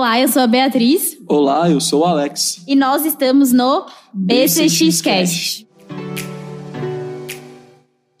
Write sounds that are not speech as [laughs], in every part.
Olá, eu sou a Beatriz. Olá, eu sou o Alex. E nós estamos no BCXcast.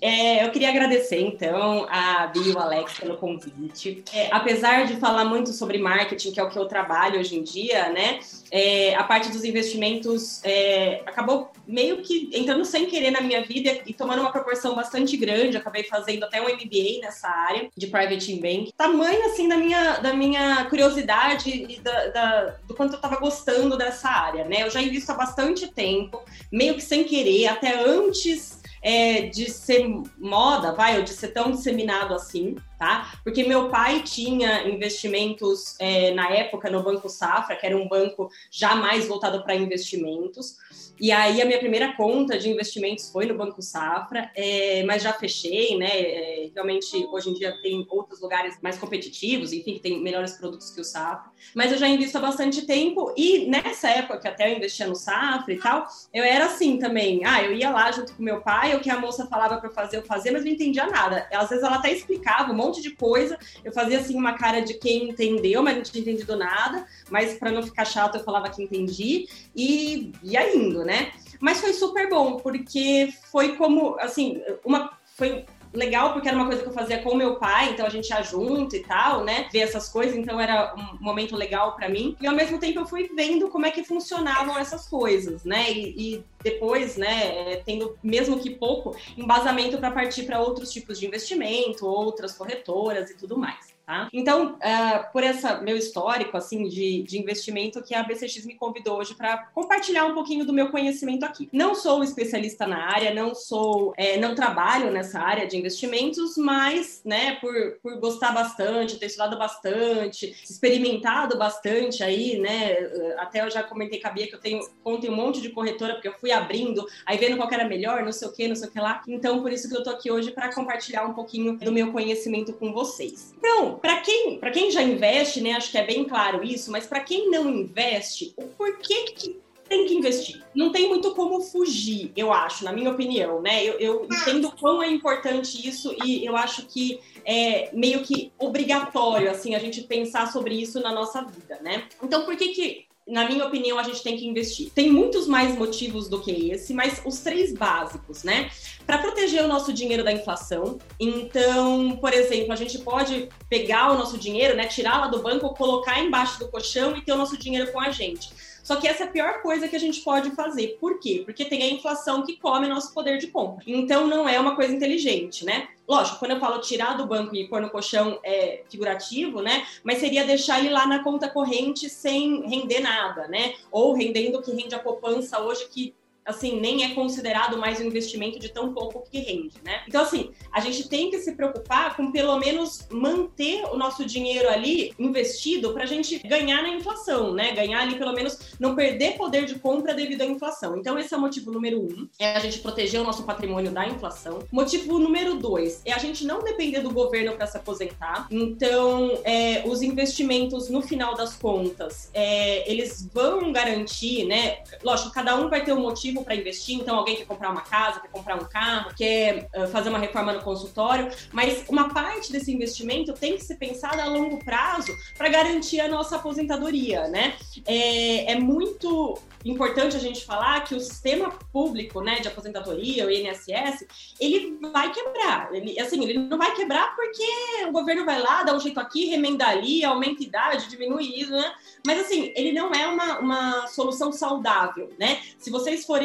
É, eu queria agradecer, então, a Bia e o Alex pelo convite. É, apesar de falar muito sobre marketing, que é o que eu trabalho hoje em dia, né? É, a parte dos investimentos é, acabou meio que entrando sem querer na minha vida e tomando uma proporção bastante grande. Eu acabei fazendo até um MBA nessa área de Private Bank. Tamanho, assim, da minha, da minha curiosidade e da, da, do quanto eu estava gostando dessa área, né? Eu já invisto há bastante tempo, meio que sem querer, até antes é, de ser moda, vai, ou de ser tão disseminado assim, tá? Porque meu pai tinha investimentos é, na época no Banco Safra, que era um banco já mais voltado para investimentos. E aí a minha primeira conta de investimentos foi no Banco Safra, é, mas já fechei, né? É, realmente hoje em dia tem outros lugares mais competitivos, enfim, que tem melhores produtos que o Safra. Mas eu já invisto há bastante tempo e nessa época que até eu investia no Safra e tal, eu era assim também. Ah, eu ia lá junto com meu pai, o que a moça falava para fazer, eu fazia, mas não entendia nada. Às vezes ela até explicava um monte de coisa, eu fazia assim uma cara de quem entendeu, mas não tinha entendido nada, mas para não ficar chato eu falava que entendi e ia indo, né? Mas foi super bom, porque foi como, assim, uma. Foi legal porque era uma coisa que eu fazia com meu pai, então a gente ia junto e tal, né? Ver essas coisas, então era um momento legal para mim. E ao mesmo tempo eu fui vendo como é que funcionavam essas coisas, né? E, e depois, né, é, tendo mesmo que pouco embasamento para partir para outros tipos de investimento, outras corretoras e tudo mais. Tá? Então, uh, por esse meu histórico assim de, de investimento, que a BCX me convidou hoje para compartilhar um pouquinho do meu conhecimento aqui. Não sou especialista na área, não sou, é, não trabalho nessa área de investimentos, mas, né, por, por gostar bastante, ter estudado bastante, experimentado bastante aí, né, até eu já comentei com a Bia que eu tenho conta um monte de corretora, porque eu fui abrindo, aí vendo qual era melhor, não sei o que, não sei o que lá. Então, por isso que eu tô aqui hoje para compartilhar um pouquinho do meu conhecimento com vocês. Então, para quem, quem já investe, né, acho que é bem claro isso, mas para quem não investe, o porquê que tem que investir. Não tem muito como fugir, eu acho, na minha opinião, né? Eu, eu entendo quão é importante isso e eu acho que é meio que obrigatório, assim, a gente pensar sobre isso na nossa vida, né? Então, por que que na minha opinião, a gente tem que investir. Tem muitos mais motivos do que esse, mas os três básicos, né? Para proteger o nosso dinheiro da inflação. Então, por exemplo, a gente pode pegar o nosso dinheiro, né, tirar lá do banco, colocar embaixo do colchão e ter o nosso dinheiro com a gente. Só que essa é a pior coisa que a gente pode fazer. Por quê? Porque tem a inflação que come nosso poder de compra. Então não é uma coisa inteligente, né? Lógico, quando eu falo tirar do banco e pôr no colchão é figurativo, né? Mas seria deixar ele lá na conta corrente sem render nada, né? Ou rendendo o que rende a poupança hoje, que assim, nem é considerado mais um investimento de tão pouco que rende, né? Então, assim, a gente tem que se preocupar com pelo menos manter o nosso dinheiro ali investido para a gente ganhar na inflação, né? Ganhar ali, pelo menos, não perder poder de compra devido à inflação. Então, esse é o motivo número um, é a gente proteger o nosso patrimônio da inflação. Motivo número dois é a gente não depender do governo para se aposentar. Então, é, os investimentos, no final das contas, é, eles vão garantir, né? Lógico, cada um vai ter um motivo para investir, então alguém quer comprar uma casa, quer comprar um carro, quer fazer uma reforma no consultório, mas uma parte desse investimento tem que ser pensada a longo prazo para garantir a nossa aposentadoria, né? É, é muito importante a gente falar que o sistema público, né, de aposentadoria, o INSS, ele vai quebrar. Ele, assim, ele não vai quebrar porque o governo vai lá, dá um jeito aqui, remenda ali, aumenta a idade, diminui isso, né? Mas assim, ele não é uma, uma solução saudável, né? Se vocês forem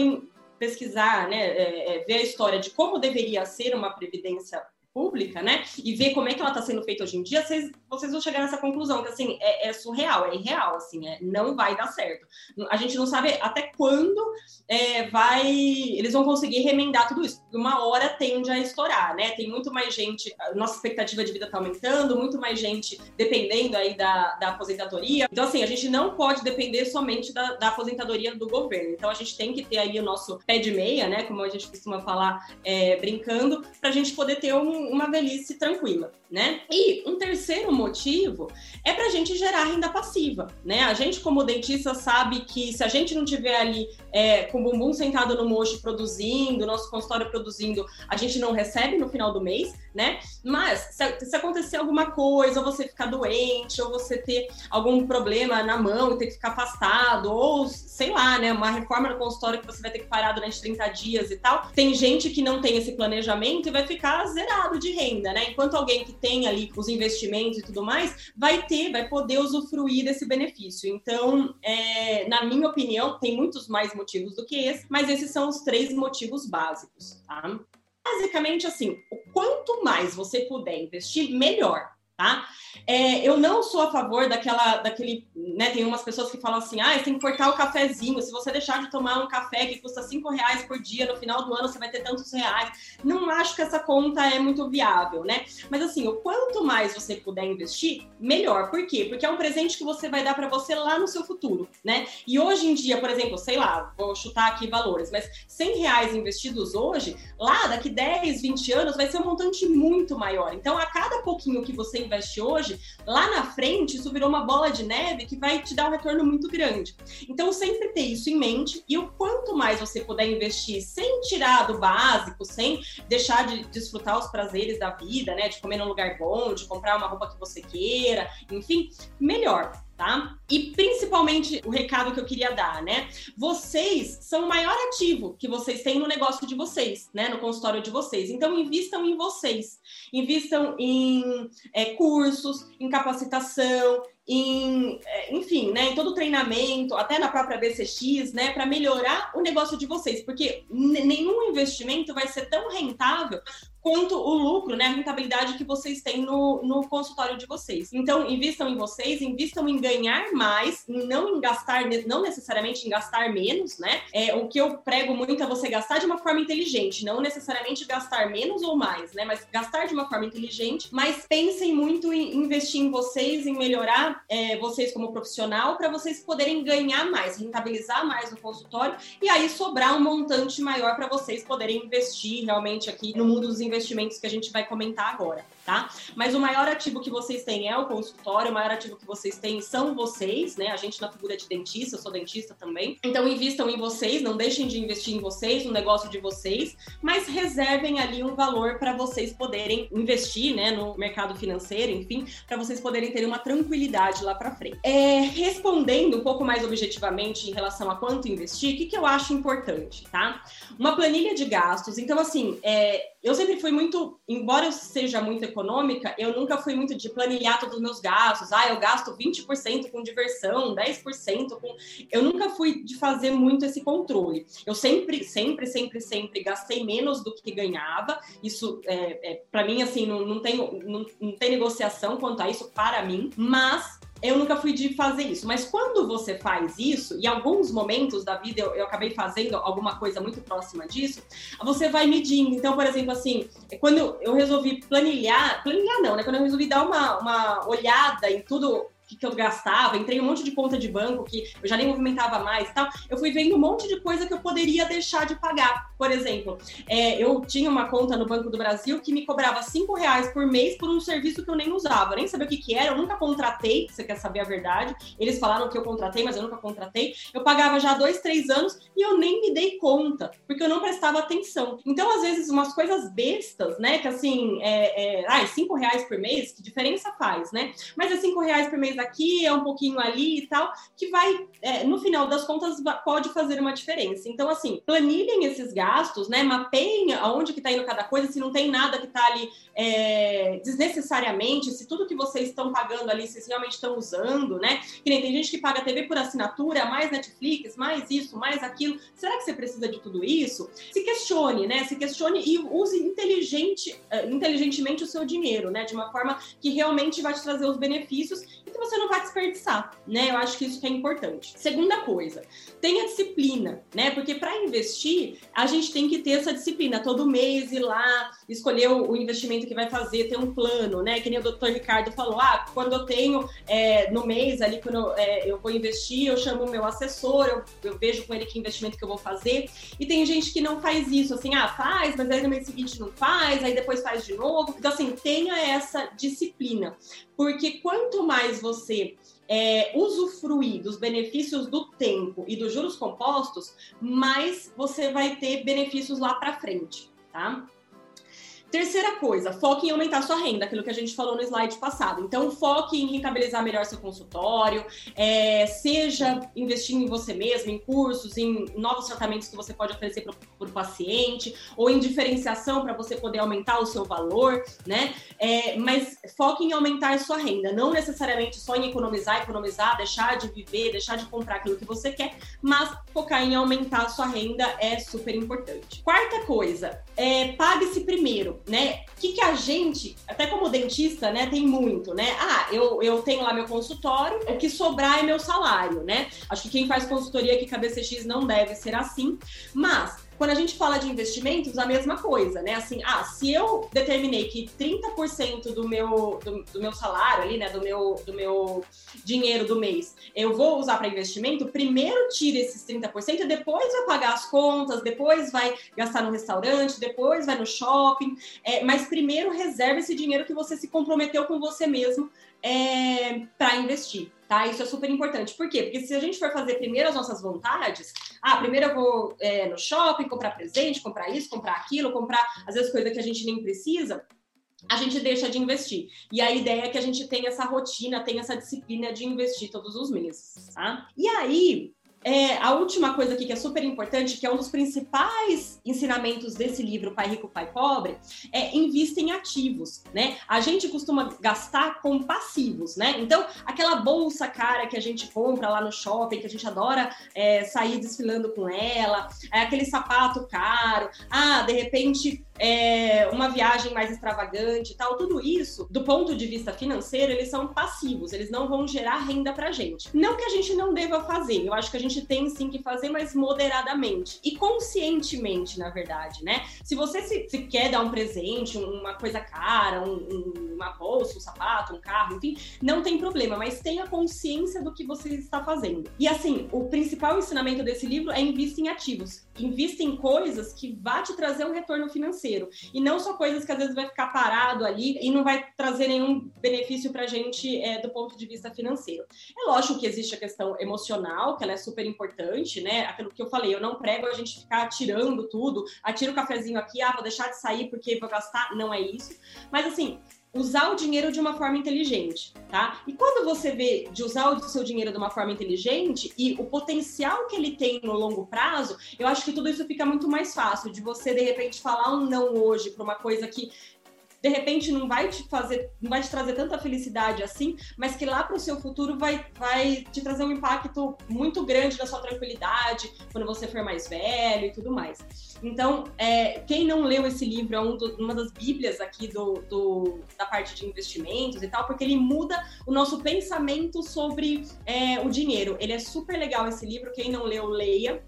pesquisar, né, é, é, ver a história de como deveria ser uma previdência pública, né? E ver como é que ela está sendo feita hoje em dia, vocês, vocês vão chegar nessa conclusão que assim é, é, surreal, é irreal, assim, é, não vai dar certo. A gente não sabe até quando é, vai, eles vão conseguir remendar tudo isso. Uma hora tende a estourar, né? Tem muito mais gente, nossa expectativa de vida está aumentando, muito mais gente dependendo aí da, da aposentadoria. Então assim, a gente não pode depender somente da, da aposentadoria do governo. Então a gente tem que ter aí o nosso pé de meia, né? Como a gente costuma falar, é, brincando, para a gente poder ter um uma velhice tranquila, né? E um terceiro motivo é para a gente gerar renda passiva, né? A gente, como dentista, sabe que se a gente não tiver ali é, com o bumbum sentado no mocho produzindo, nosso consultório produzindo, a gente não recebe no final do mês, né? Mas se, se acontecer alguma coisa, ou você ficar doente, ou você ter algum problema na mão e ter que ficar afastado, ou sei lá, né? Uma reforma no consultório que você vai ter que parar durante 30 dias e tal. Tem gente que não tem esse planejamento e vai ficar zerado de renda, né? Enquanto alguém que tem ali os investimentos e tudo mais, vai ter, vai poder usufruir desse benefício. Então, é, na minha opinião, tem muitos mais motivos do que esse, mas esses são os três motivos básicos, tá? Basicamente, assim, o quanto mais você puder investir, melhor tá? É, eu não sou a favor daquela, daquele, né? Tem umas pessoas que falam assim, ah, tem que cortar o cafezinho. Se você deixar de tomar um café que custa cinco reais por dia, no final do ano você vai ter tantos reais. Não acho que essa conta é muito viável, né? Mas assim, o quanto mais você puder investir, melhor. Por quê? Porque é um presente que você vai dar para você lá no seu futuro, né? E hoje em dia, por exemplo, sei lá, vou chutar aqui valores, mas 100 reais investidos hoje, lá daqui 10, 20 anos, vai ser um montante muito maior. Então, a cada pouquinho que você investe hoje, lá na frente isso virou uma bola de neve que vai te dar um retorno muito grande. Então, sempre ter isso em mente e o quanto mais você puder investir sem tirar do básico, sem deixar de desfrutar os prazeres da vida, né, de comer num lugar bom, de comprar uma roupa que você queira, enfim, melhor tá? E principalmente o recado que eu queria dar, né? Vocês são o maior ativo que vocês têm no negócio de vocês, né? No consultório de vocês. Então, invistam em vocês. Invistam em é, cursos, em capacitação, em, é, enfim, né, em todo o treinamento, até na própria BCX, né, para melhorar o negócio de vocês, porque nenhum investimento vai ser tão rentável quanto o lucro, né, a rentabilidade que vocês têm no, no consultório de vocês. Então, invistam em vocês, invistam em ganhar mais, não em gastar, não necessariamente em gastar menos, né? É, o que eu prego muito é você gastar de uma forma inteligente, não necessariamente gastar menos ou mais, né? Mas gastar de uma forma inteligente, mas pensem muito em investir em vocês, em melhorar é, vocês como profissional, para vocês poderem ganhar mais, rentabilizar mais no consultório e aí sobrar um montante maior para vocês poderem investir realmente aqui no mundo dos investimentos investimentos que a gente vai comentar agora, tá? Mas o maior ativo que vocês têm é o consultório, o maior ativo que vocês têm são vocês, né? A gente na figura de dentista, eu sou dentista também. Então invistam em vocês, não deixem de investir em vocês, no negócio de vocês, mas reservem ali um valor para vocês poderem investir, né, no mercado financeiro, enfim, para vocês poderem ter uma tranquilidade lá para frente. É, respondendo um pouco mais objetivamente em relação a quanto investir, o que, que eu acho importante, tá? Uma planilha de gastos. Então, assim, é, eu sempre fui muito, embora eu seja muito econômica, eu nunca fui muito de planilhar todos os meus gastos. Ah, eu gasto 20% com diversão, 10% com. Eu nunca fui de fazer muito esse controle. Eu sempre, sempre, sempre, sempre gastei menos do que ganhava. Isso, é, é para mim, assim, não, não, tem, não, não tem negociação quanto a isso para mim, mas eu nunca fui de fazer isso. Mas quando você faz isso, e alguns momentos da vida eu, eu, acabei fazendo alguma coisa muito próxima disso, você vai medindo. Então, por exemplo, assim, quando eu resolvi planilhar, planilhar não, né? Quando eu resolvi dar uma, uma olhada em tudo que, que eu gastava, entrei um monte de conta de banco que eu já nem movimentava mais e tal, eu fui vendo um monte de coisa que eu poderia deixar de pagar. Por exemplo, é, eu tinha uma conta no Banco do Brasil que me cobrava cinco reais por mês por um serviço que eu nem usava, nem sabia o que, que era, eu nunca contratei, você quer saber a verdade. Eles falaram que eu contratei, mas eu nunca contratei. Eu pagava já dois, três anos e eu nem me dei conta, porque eu não prestava atenção. Então, às vezes, umas coisas bestas, né? Que assim, é, é, ai, cinco reais por mês, que diferença faz, né? Mas é cinco reais por mês aqui, é um pouquinho ali e tal, que vai, é, no final das contas, pode fazer uma diferença. Então, assim, planilhem esses gastos, né? Mapeiem aonde que tá indo cada coisa, se não tem nada que tá ali é, desnecessariamente, se tudo que vocês estão pagando ali, vocês realmente estão usando, né? Que nem tem gente que paga TV por assinatura, mais Netflix, mais isso, mais aquilo. Será que você precisa de tudo isso? Se questione, né? Se questione e use inteligente, uh, inteligentemente o seu dinheiro, né? De uma forma que realmente vai te trazer os benefícios que você não vai desperdiçar, né? Eu acho que isso que é importante. Segunda coisa, tenha disciplina, né? Porque para investir, a gente tem que ter essa disciplina todo mês ir lá, escolher o investimento que vai fazer, ter um plano, né? Que nem o doutor Ricardo falou, ah, quando eu tenho é, no mês ali, quando eu, é, eu, vou investir, eu chamo o meu assessor, eu, eu vejo com ele que investimento que eu vou fazer. E tem gente que não faz isso, assim, ah, faz, mas aí no mês seguinte não faz, aí depois faz de novo. Então, assim, tenha essa disciplina. Porque quanto mais você é, usufruir dos benefícios do tempo e dos juros compostos, mais você vai ter benefícios lá para frente, tá? Terceira coisa, foque em aumentar sua renda, aquilo que a gente falou no slide passado. Então, foque em rentabilizar melhor seu consultório, é, seja investindo em você mesmo, em cursos, em novos tratamentos que você pode oferecer para o paciente, ou em diferenciação para você poder aumentar o seu valor, né? É, mas foque em aumentar sua renda, não necessariamente só em economizar, economizar, deixar de viver, deixar de comprar aquilo que você quer, mas focar em aumentar sua renda é super importante. Quarta coisa, é, pague-se primeiro né? O que, que a gente, até como dentista, né, tem muito, né? Ah, eu, eu tenho lá meu consultório, o que sobrar é meu salário, né? Acho que quem faz consultoria aqui com a BCX não deve ser assim, mas quando a gente fala de investimentos, a mesma coisa, né? Assim, ah, se eu determinei que 30% do meu, do, do, meu salário ali, né, do meu, do meu dinheiro do mês, eu vou usar para investimento, primeiro tire esses 30% e depois vai pagar as contas, depois vai gastar no restaurante, depois vai no shopping, é, mas primeiro reserve esse dinheiro que você se comprometeu com você mesmo é, para investir tá? Isso é super importante. Por quê? Porque se a gente for fazer primeiro as nossas vontades, ah, primeiro eu vou é, no shopping comprar presente, comprar isso, comprar aquilo, comprar às vezes coisa que a gente nem precisa, a gente deixa de investir. E a ideia é que a gente tenha essa rotina, tenha essa disciplina de investir todos os meses, tá? E aí, é, a última coisa aqui que é super importante, que é um dos principais ensinamentos desse livro Pai Rico, Pai Pobre, é invista em ativos, né? A gente costuma gastar com passivos, né? Então, aquela bolsa cara que a gente compra lá no shopping, que a gente adora é, sair desfilando com ela, é aquele sapato caro, ah, de repente é, uma viagem mais extravagante e tal, tudo isso, do ponto de vista financeiro, eles são passivos, eles não vão gerar renda pra gente. Não que a gente não deva fazer, eu acho que a gente tem sim que fazer, mas moderadamente e conscientemente, na verdade, né? Se você se, se quer dar um presente, uma coisa cara, um, um, uma bolsa, um sapato, um carro, enfim, não tem problema, mas tenha consciência do que você está fazendo. E assim, o principal ensinamento desse livro é invista em ativos, invista em coisas que vá te trazer um retorno financeiro financeiro. E não só coisas que às vezes vai ficar parado ali e não vai trazer nenhum benefício para a gente é, do ponto de vista financeiro. É lógico que existe a questão emocional, que ela é super importante, né? Aquilo que eu falei, eu não prego a gente ficar tirando tudo, atira o cafezinho aqui, ah, vou deixar de sair porque vou gastar. Não é isso. Mas assim, usar o dinheiro de uma forma inteligente, tá? E quando você vê de usar o seu dinheiro de uma forma inteligente e o potencial que ele tem no longo prazo, eu acho que tudo isso fica muito mais fácil de você de repente falar um não hoje para uma coisa que de repente não vai te fazer, não vai te trazer tanta felicidade assim, mas que lá para o seu futuro vai, vai te trazer um impacto muito grande na sua tranquilidade, quando você for mais velho e tudo mais. Então, é, quem não leu esse livro é um do, uma das bíblias aqui do, do, da parte de investimentos e tal, porque ele muda o nosso pensamento sobre é, o dinheiro. Ele é super legal esse livro, quem não leu, leia.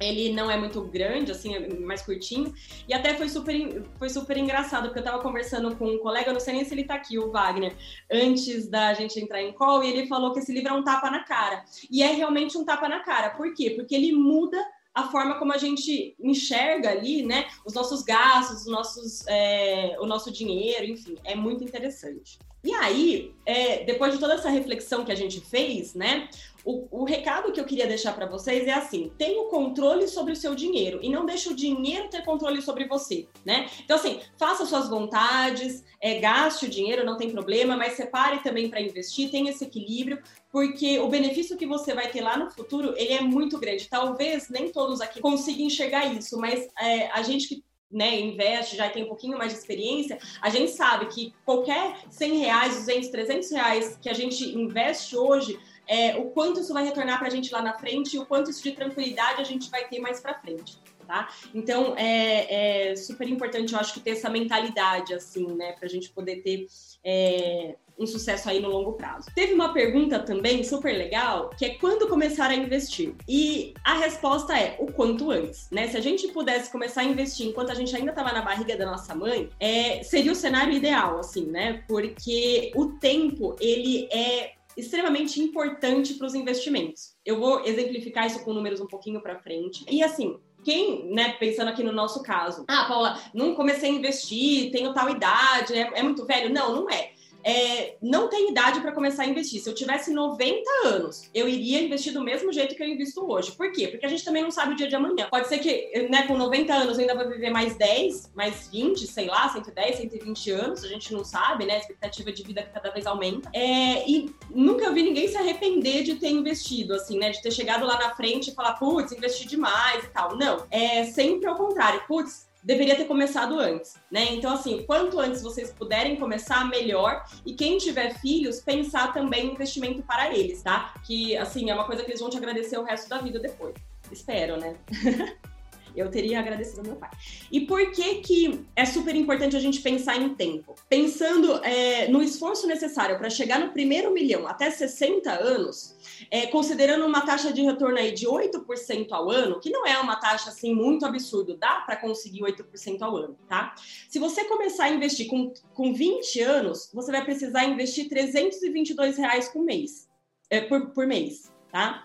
Ele não é muito grande, assim, é mais curtinho. E até foi super, foi super engraçado, porque eu tava conversando com um colega, não sei nem se ele tá aqui, o Wagner, antes da gente entrar em call, e ele falou que esse livro é um tapa na cara. E é realmente um tapa na cara. Por quê? Porque ele muda a forma como a gente enxerga ali, né, os nossos gastos, os nossos, é, o nosso dinheiro, enfim, é muito interessante. E aí, é, depois de toda essa reflexão que a gente fez, né, o, o recado que eu queria deixar para vocês é assim: tenha o controle sobre o seu dinheiro e não deixe o dinheiro ter controle sobre você, né? Então, assim, faça suas vontades, é, gaste o dinheiro, não tem problema, mas separe também para investir, tenha esse equilíbrio, porque o benefício que você vai ter lá no futuro, ele é muito grande. Talvez nem todos aqui consigam enxergar isso, mas é, a gente que né, investe, já tem um pouquinho mais de experiência, a gente sabe que qualquer 100 reais, 200, 300 reais que a gente investe hoje, é, o quanto isso vai retornar para a gente lá na frente e o quanto isso de tranquilidade a gente vai ter mais para frente. Tá? Então é, é, super importante, eu acho que ter essa mentalidade assim, né, para a gente poder ter é, um sucesso aí no longo prazo. Teve uma pergunta também super legal, que é quando começar a investir? E a resposta é o quanto antes, né? Se a gente pudesse começar a investir enquanto a gente ainda estava na barriga da nossa mãe, é, seria o cenário ideal, assim, né? Porque o tempo, ele é extremamente importante para os investimentos. Eu vou exemplificar isso com números um pouquinho para frente. E assim, quem, né, pensando aqui no nosso caso, ah, Paula, não comecei a investir, tenho tal idade, é, é muito velho? Não, não é é, não tem idade para começar a investir. Se eu tivesse 90 anos, eu iria investir do mesmo jeito que eu invisto hoje. Por quê? Porque a gente também não sabe o dia de amanhã. Pode ser que, né, com 90 anos eu ainda vou viver mais 10, mais 20, sei lá, 110, 120 anos, a gente não sabe, né? A expectativa de vida cada vez aumenta. É, e nunca vi ninguém se arrepender de ter investido, assim, né? De ter chegado lá na frente e falar, putz, investi demais e tal. Não. É sempre ao contrário. Putz, deveria ter começado antes, né? Então, assim, quanto antes vocês puderem começar, melhor. E quem tiver filhos, pensar também em investimento para eles, tá? Que, assim, é uma coisa que eles vão te agradecer o resto da vida depois. Espero, né? [laughs] Eu teria agradecido ao meu pai. E por que que é super importante a gente pensar em tempo? Pensando é, no esforço necessário para chegar no primeiro milhão até 60 anos, é, considerando uma taxa de retorno aí de 8% ao ano, que não é uma taxa assim muito absurdo, dá para conseguir 8% ao ano, tá? Se você começar a investir com, com 20 anos, você vai precisar investir 322 reais por mês, é, por, por mês, tá?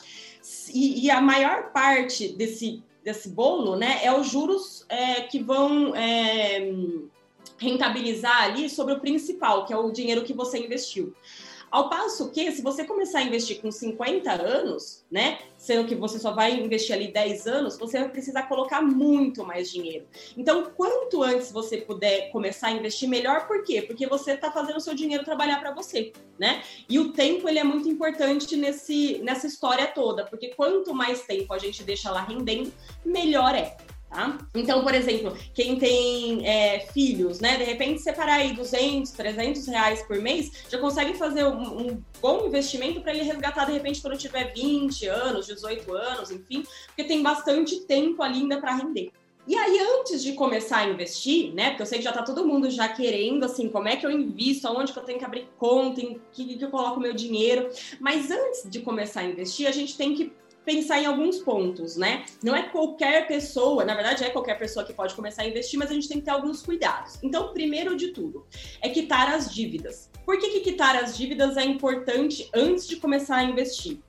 E, e a maior parte desse desse bolo, né, é os juros é, que vão é, rentabilizar ali sobre o principal, que é o dinheiro que você investiu. Ao passo que, se você começar a investir com 50 anos, né, sendo que você só vai investir ali 10 anos, você vai precisar colocar muito mais dinheiro. Então, quanto antes você puder começar a investir, melhor. Por quê? Porque você está fazendo o seu dinheiro trabalhar para você, né? E o tempo, ele é muito importante nesse, nessa história toda, porque quanto mais tempo a gente deixa lá rendendo, melhor é. Tá? Então, por exemplo, quem tem é, filhos, né? De repente separar aí 200, 300 reais por mês, já consegue fazer um, um bom investimento para ele resgatar de repente quando tiver 20 anos, 18 anos, enfim, porque tem bastante tempo ainda para render. E aí, antes de começar a investir, né? Porque eu sei que já tá todo mundo já querendo, assim, como é que eu invisto, aonde que eu tenho que abrir conta, em que, que eu coloco meu dinheiro. Mas antes de começar a investir, a gente tem que pensar em alguns pontos, né? Não é qualquer pessoa, na verdade é qualquer pessoa que pode começar a investir, mas a gente tem que ter alguns cuidados. Então, primeiro de tudo, é quitar as dívidas. Por que, que quitar as dívidas é importante antes de começar a investir?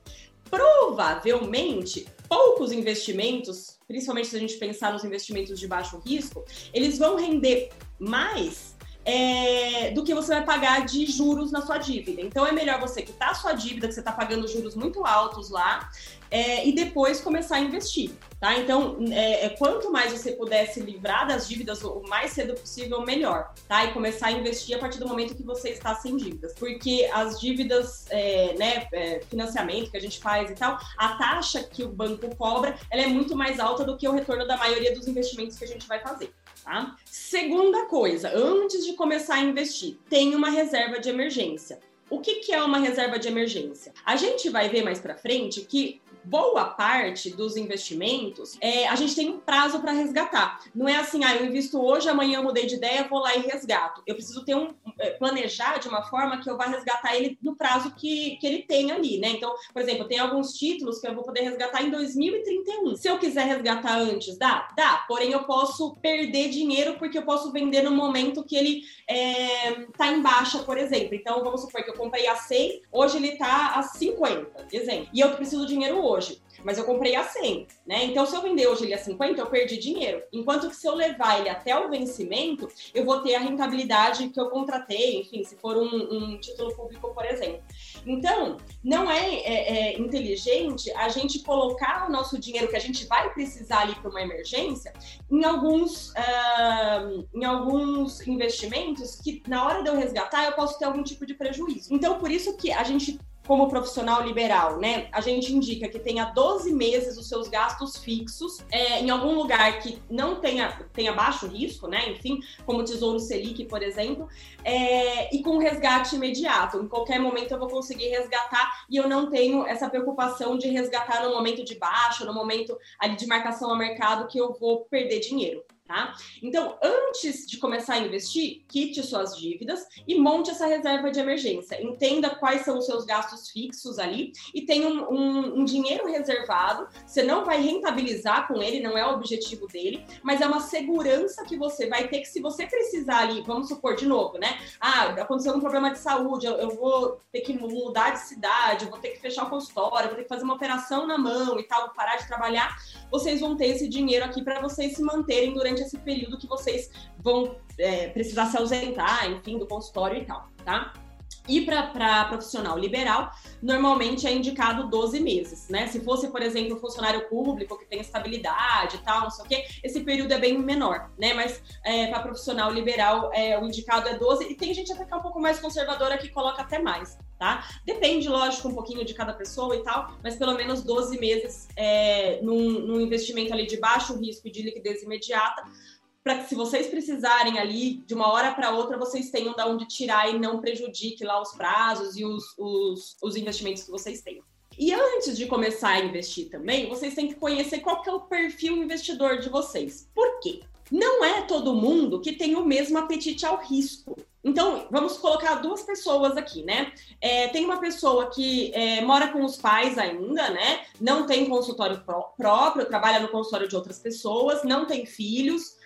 Provavelmente, poucos investimentos, principalmente se a gente pensar nos investimentos de baixo risco, eles vão render mais é, do que você vai pagar de juros na sua dívida. Então é melhor você quitar a sua dívida, que você está pagando juros muito altos lá, é, e depois começar a investir. Tá? Então, é, é, quanto mais você puder se livrar das dívidas o mais cedo possível, melhor. Tá? E começar a investir a partir do momento que você está sem dívidas. Porque as dívidas, é, né, é, financiamento que a gente faz e tal, a taxa que o banco cobra, ela é muito mais alta do que o retorno da maioria dos investimentos que a gente vai fazer. Tá? Segunda coisa, antes de começar a investir, tem uma reserva de emergência. O que, que é uma reserva de emergência? A gente vai ver mais para frente que boa parte dos investimentos, é, a gente tem um prazo para resgatar. Não é assim, ah, eu invisto hoje, amanhã eu mudei de ideia, vou lá e resgato. Eu preciso ter um é, planejar de uma forma que eu vá resgatar ele no prazo que, que ele tem ali, né? Então, por exemplo, tem alguns títulos que eu vou poder resgatar em 2031. Se eu quiser resgatar antes, dá? Dá. Porém, eu posso perder dinheiro porque eu posso vender no momento que ele é, tá em baixa, por exemplo. Então, vamos supor que eu comprei a 6, hoje ele tá a 50, exemplo. E eu preciso do dinheiro hoje hoje, mas eu comprei a 100, né? Então, se eu vender hoje ele a 50, eu perdi dinheiro. Enquanto que se eu levar ele até o vencimento, eu vou ter a rentabilidade que eu contratei, enfim, se for um, um título público, por exemplo. Então, não é, é, é, inteligente a gente colocar o nosso dinheiro que a gente vai precisar ali para uma emergência em alguns, uh, em alguns investimentos que na hora de eu resgatar eu posso ter algum tipo de prejuízo. Então, por isso que a gente como profissional liberal, né? A gente indica que tenha 12 meses os seus gastos fixos é, em algum lugar que não tenha, tenha baixo risco, né? Enfim, como Tesouro Selic, por exemplo, é, e com resgate imediato. Em qualquer momento eu vou conseguir resgatar e eu não tenho essa preocupação de resgatar no momento de baixo, no momento ali de marcação ao mercado que eu vou perder dinheiro Tá? Então, antes de começar a investir, quite suas dívidas e monte essa reserva de emergência. Entenda quais são os seus gastos fixos ali e tenha um, um, um, dinheiro reservado. Você não vai rentabilizar com ele, não é o objetivo dele, mas é uma segurança que você vai ter que, se você precisar ali, vamos supor de novo, né? Ah, aconteceu um problema de saúde, eu, eu vou ter que mudar de cidade, eu vou ter que fechar o consultório, vou ter que fazer uma operação na mão e tal, vou parar de trabalhar. Vocês vão ter esse dinheiro aqui para vocês se manterem durante durante esse período que vocês vão é, precisar se ausentar, enfim, do consultório e tal, tá? E para profissional liberal, normalmente é indicado 12 meses, né? Se fosse, por exemplo, um funcionário público que tem estabilidade e tal, não sei o quê, esse período é bem menor, né? Mas é, para profissional liberal, é, o indicado é 12, e tem gente até que é um pouco mais conservadora que coloca até mais, tá? Depende, lógico, um pouquinho de cada pessoa e tal, mas pelo menos 12 meses é, num, num investimento ali de baixo risco e de liquidez imediata, para que se vocês precisarem ali de uma hora para outra, vocês tenham de onde tirar e não prejudique lá os prazos e os, os, os investimentos que vocês têm. E antes de começar a investir também, vocês têm que conhecer qual que é o perfil investidor de vocês. Por quê? Não é todo mundo que tem o mesmo apetite ao risco. Então, vamos colocar duas pessoas aqui, né? É, tem uma pessoa que é, mora com os pais ainda, né? Não tem consultório pró próprio, trabalha no consultório de outras pessoas, não tem filhos,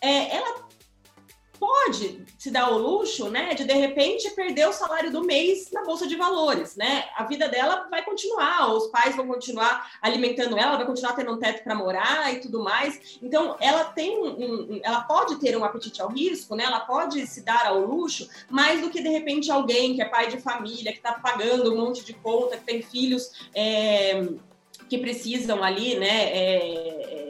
é, ela pode se dar o luxo, né, de de repente perder o salário do mês na bolsa de valores, né? A vida dela vai continuar, os pais vão continuar alimentando ela, vai continuar tendo um teto para morar e tudo mais. Então, ela tem um, um, ela pode ter um apetite ao risco, né? Ela pode se dar ao luxo mais do que de repente alguém que é pai de família, que está pagando um monte de conta, que tem filhos é, que precisam ali, né? É,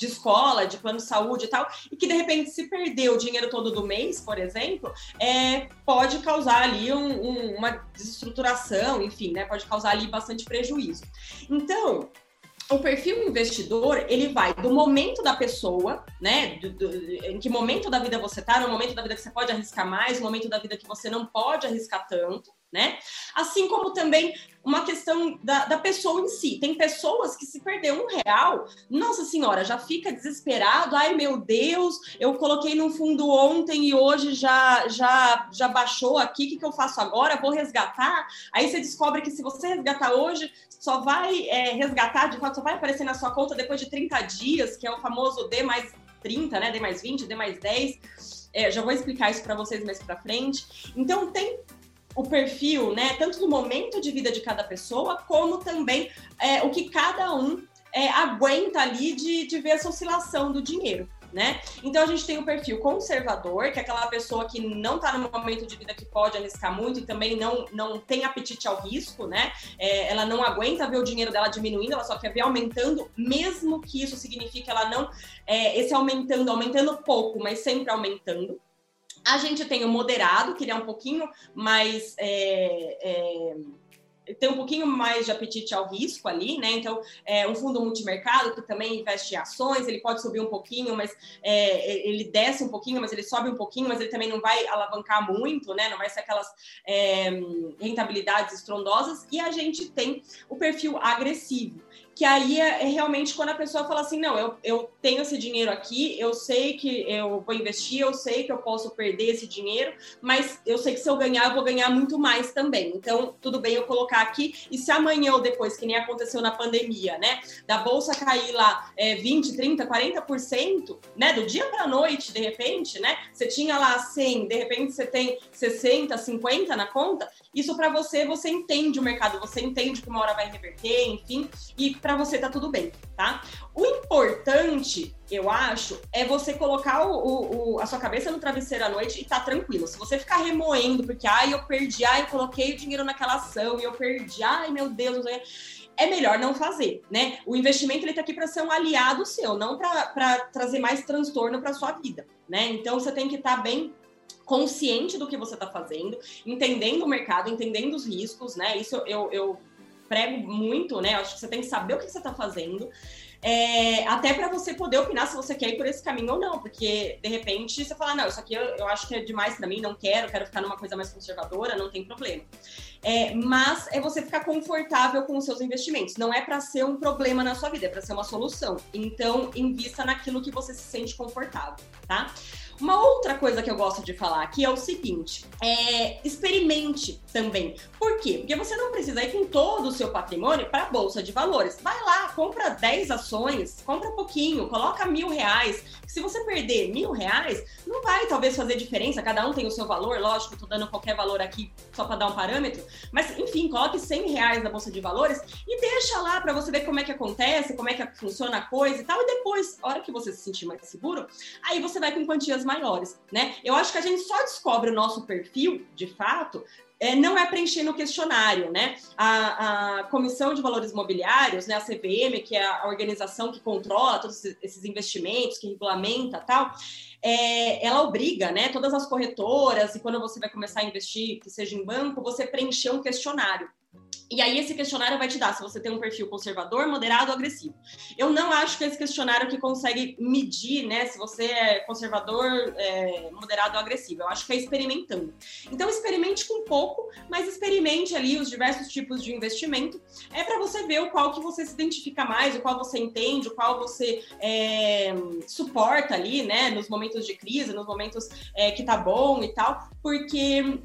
de escola, de plano de saúde e tal, e que de repente se perder o dinheiro todo do mês, por exemplo, é, pode causar ali um, um, uma desestruturação, enfim, né? Pode causar ali bastante prejuízo. Então, o perfil investidor, ele vai do momento da pessoa, né? Do, do, em que momento da vida você tá, no momento da vida que você pode arriscar mais, no momento da vida que você não pode arriscar tanto, né? Assim como também uma questão da, da, pessoa em si. Tem pessoas que se perder um real, nossa senhora, já fica desesperado. Ai meu Deus, eu coloquei no fundo ontem e hoje já já já baixou aqui. O que, que eu faço agora? Vou resgatar. Aí você descobre que se você resgatar hoje, só vai é, resgatar, de fato, só vai aparecer na sua conta depois de 30 dias, que é o famoso D mais 30, né? D mais 20, D mais 10. É, já vou explicar isso para vocês mais para frente. Então tem o perfil, né, tanto do momento de vida de cada pessoa, como também é, o que cada um é, aguenta ali de, de ver essa oscilação do dinheiro. Né? Então a gente tem o perfil conservador, que é aquela pessoa que não está no momento de vida que pode arriscar muito e também não, não tem apetite ao risco, né? É, ela não aguenta ver o dinheiro dela diminuindo, ela só quer ver aumentando, mesmo que isso signifique ela não é, esse aumentando, aumentando pouco, mas sempre aumentando. A gente tem o moderado, que ele é um pouquinho mais. É, é, tem um pouquinho mais de apetite ao risco ali, né? Então, é um fundo multimercado que também investe em ações, ele pode subir um pouquinho, mas é, ele desce um pouquinho, mas ele sobe um pouquinho, mas ele também não vai alavancar muito, né? Não vai ser aquelas é, rentabilidades estrondosas. E a gente tem o perfil agressivo que aí é, é, realmente quando a pessoa fala assim, não, eu, eu tenho esse dinheiro aqui, eu sei que eu vou investir, eu sei que eu posso perder esse dinheiro, mas eu sei que se eu ganhar, eu vou ganhar muito mais também. Então, tudo bem eu colocar aqui, e se amanhã ou depois, que nem aconteceu na pandemia, né, da bolsa cair lá é, 20, 30, 40%, né, do dia para noite, de repente, né, você tinha lá 100, de repente você tem 60, 50 na conta, isso para você, você entende o mercado, você entende que uma hora vai reverter, enfim, e para você tá tudo bem, tá? O importante, eu acho, é você colocar o, o, a sua cabeça no travesseiro à noite e tá tranquilo. Se você ficar remoendo, porque ai, eu perdi, ai, eu coloquei o dinheiro naquela ação e eu perdi, ai, meu Deus, é melhor não fazer, né? O investimento ele tá aqui para ser um aliado seu, não para trazer mais transtorno para sua vida, né? Então você tem que estar tá bem consciente do que você está fazendo, entendendo o mercado, entendendo os riscos, né? Isso eu, eu prego muito, né? Acho que você tem que saber o que você está fazendo. É, até para você poder opinar se você quer ir por esse caminho ou não, porque de repente você fala, não, isso aqui eu, eu acho que é demais para mim, não quero, quero ficar numa coisa mais conservadora, não tem problema. É, mas é você ficar confortável com os seus investimentos. Não é para ser um problema na sua vida, é para ser uma solução. Então, invista naquilo que você se sente confortável, tá? Uma outra coisa que eu gosto de falar aqui é o seguinte: é, experimente também. Por quê? Porque você não precisa ir com todo o seu patrimônio para a Bolsa de Valores. Vai lá, compra 10 ações, compra pouquinho, coloca mil reais. Se você perder mil reais, não vai talvez fazer diferença, cada um tem o seu valor, lógico, estou dando qualquer valor aqui só para dar um parâmetro, mas enfim, coloque 100 reais na Bolsa de Valores e deixa lá para você ver como é que acontece, como é que funciona a coisa e tal, e depois, hora que você se sentir mais seguro, aí você vai com quantias maiores, né? Eu acho que a gente só descobre o nosso perfil, de fato, é, não é preenchendo o questionário, né? A, a, Comissão de Valores Imobiliários, né, a CVM, que é a organização que controla todos esses investimentos, que regulamenta tal, é, ela obriga, né, todas as corretoras, e quando você vai começar a investir, que seja em banco, você preencher um questionário. E aí esse questionário vai te dar se você tem um perfil conservador, moderado ou agressivo. Eu não acho que esse questionário que consegue medir, né, se você é conservador, é, moderado ou agressivo. Eu acho que é experimentando. Então experimente com pouco, mas experimente ali os diversos tipos de investimento. É para você ver o qual que você se identifica mais, o qual você entende, o qual você é, suporta ali, né, nos momentos de crise, nos momentos é, que tá bom e tal, porque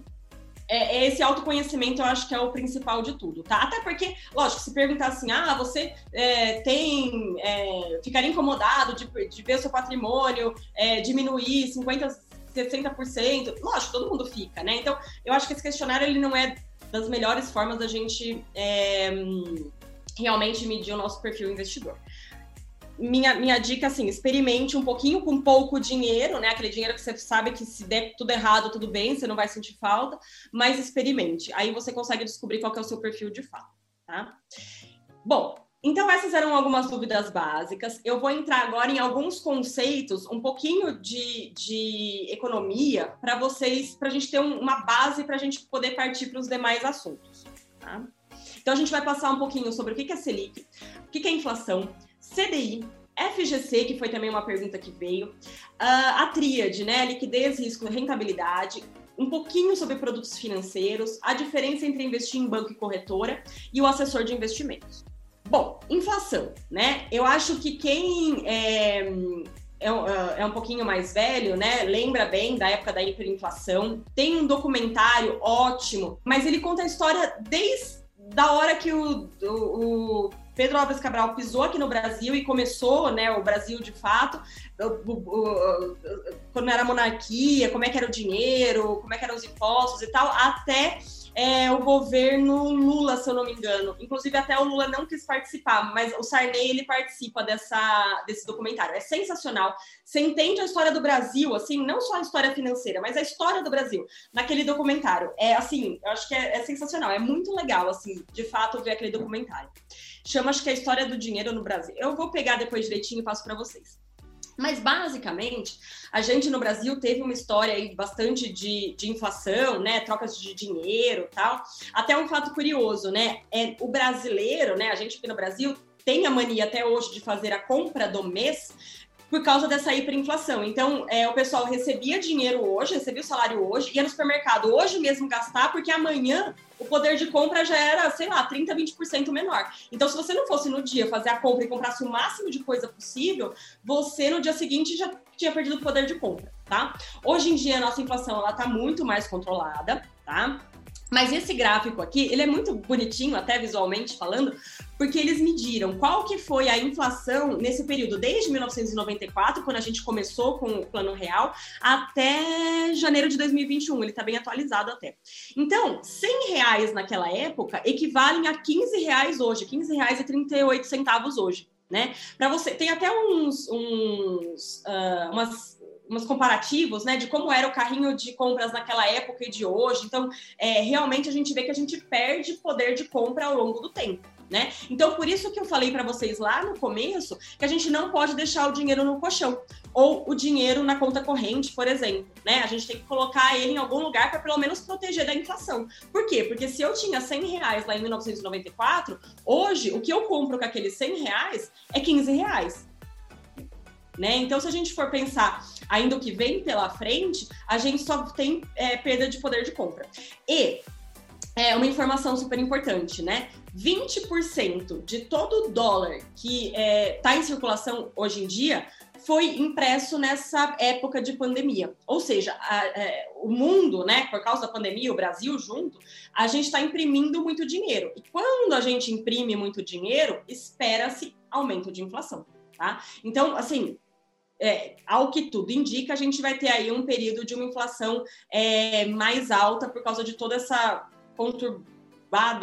é, é, esse autoconhecimento eu acho que é o principal de tudo, tá? Até porque, lógico, se perguntar assim, ah, você é, tem, é, ficaria incomodado de, de ver o seu patrimônio é, diminuir 50%, 60%, lógico, todo mundo fica, né? Então, eu acho que esse questionário, ele não é das melhores formas da gente é, realmente medir o nosso perfil investidor minha, minha dica, assim, experimente um pouquinho com pouco dinheiro, né? Aquele dinheiro que você sabe que se der tudo errado, tudo bem, você não vai sentir falta, mas experimente. Aí você consegue descobrir qual é o seu perfil de fato, tá? Bom, então essas eram algumas dúvidas básicas. Eu vou entrar agora em alguns conceitos, um pouquinho de, de economia, para vocês, para a gente ter um, uma base para a gente poder partir para os demais assuntos, tá? Então a gente vai passar um pouquinho sobre o que é Selic, o que é inflação, CDI, FGC, que foi também uma pergunta que veio, uh, a tríade, né? Liquidez, risco, rentabilidade, um pouquinho sobre produtos financeiros, a diferença entre investir em banco e corretora e o assessor de investimentos. Bom, inflação, né? Eu acho que quem é, é, é, um pouquinho mais velho, né? Lembra bem da época da hiperinflação. Tem um documentário ótimo, mas ele conta a história desde da hora que o, o, o Pedro Álvares Cabral pisou aqui no Brasil e começou, né, o Brasil de fato, o, o, quando era monarquia, como é que era o dinheiro, como é que eram os impostos e tal, até é, o governo Lula, se eu não me engano. Inclusive, até o Lula não quis participar, mas o Sarney, ele participa dessa, desse documentário. É sensacional. Você entende a história do Brasil, assim, não só a história financeira, mas a história do Brasil, naquele documentário. É, assim, eu acho que é, é sensacional. É muito legal, assim, de fato, ver aquele documentário. Chama, acho que é a história do dinheiro no Brasil. Eu vou pegar depois direitinho e passo para vocês. Mas, basicamente, a gente no Brasil teve uma história aí bastante de, de inflação, né? Trocas de dinheiro tal. Até um fato curioso, né? É, o brasileiro, né? A gente aqui no Brasil tem a mania até hoje de fazer a compra do mês por causa dessa hiperinflação. Então, é, o pessoal recebia dinheiro hoje, recebia o salário hoje, ia no supermercado hoje mesmo gastar, porque amanhã o poder de compra já era, sei lá, 30, 20% menor. Então, se você não fosse no dia fazer a compra e comprasse o máximo de coisa possível, você no dia seguinte já tinha perdido o poder de compra, tá? Hoje em dia, a nossa inflação, ela tá muito mais controlada, tá? Mas esse gráfico aqui, ele é muito bonitinho, até visualmente falando, porque eles mediram qual que foi a inflação nesse período, desde 1994, quando a gente começou com o Plano Real, até janeiro de 2021. Ele está bem atualizado até. Então, 100 reais naquela época equivalem a 15 reais hoje, 15 reais e 38 centavos hoje, né? Para você, tem até uns, uns uh, umas umas comparativos, né, de como era o carrinho de compras naquela época e de hoje. Então, é, realmente a gente vê que a gente perde poder de compra ao longo do tempo. Né? Então, por isso que eu falei para vocês lá no começo que a gente não pode deixar o dinheiro no colchão ou o dinheiro na conta corrente, por exemplo. Né? A gente tem que colocar ele em algum lugar para pelo menos proteger da inflação. Por quê? Porque se eu tinha 100 reais lá em 1994, hoje o que eu compro com aqueles 100 reais é 15 reais. Né? Então, se a gente for pensar ainda o que vem pela frente, a gente só tem é, perda de poder de compra. E é uma informação super importante, né? 20% de todo o dólar que está é, tá em circulação hoje em dia foi impresso nessa época de pandemia. Ou seja, a, é, o mundo, né, por causa da pandemia, o Brasil junto, a gente está imprimindo muito dinheiro. E quando a gente imprime muito dinheiro, espera-se aumento de inflação. Tá? Então, assim, é, ao que tudo indica, a gente vai ter aí um período de uma inflação é, mais alta por causa de toda essa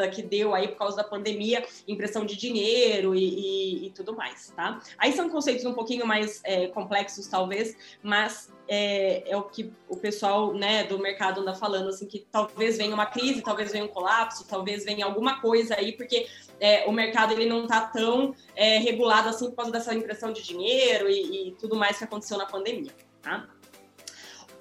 que deu aí por causa da pandemia, impressão de dinheiro e, e, e tudo mais, tá? Aí são conceitos um pouquinho mais é, complexos, talvez, mas é, é, o que o pessoal né, do mercado anda falando, assim, que talvez venha uma crise, talvez venha um colapso, talvez venha alguma coisa aí, porque é, o mercado ele não está tão é, regulado assim por causa dessa impressão de dinheiro e, e tudo mais que aconteceu na pandemia. Tá?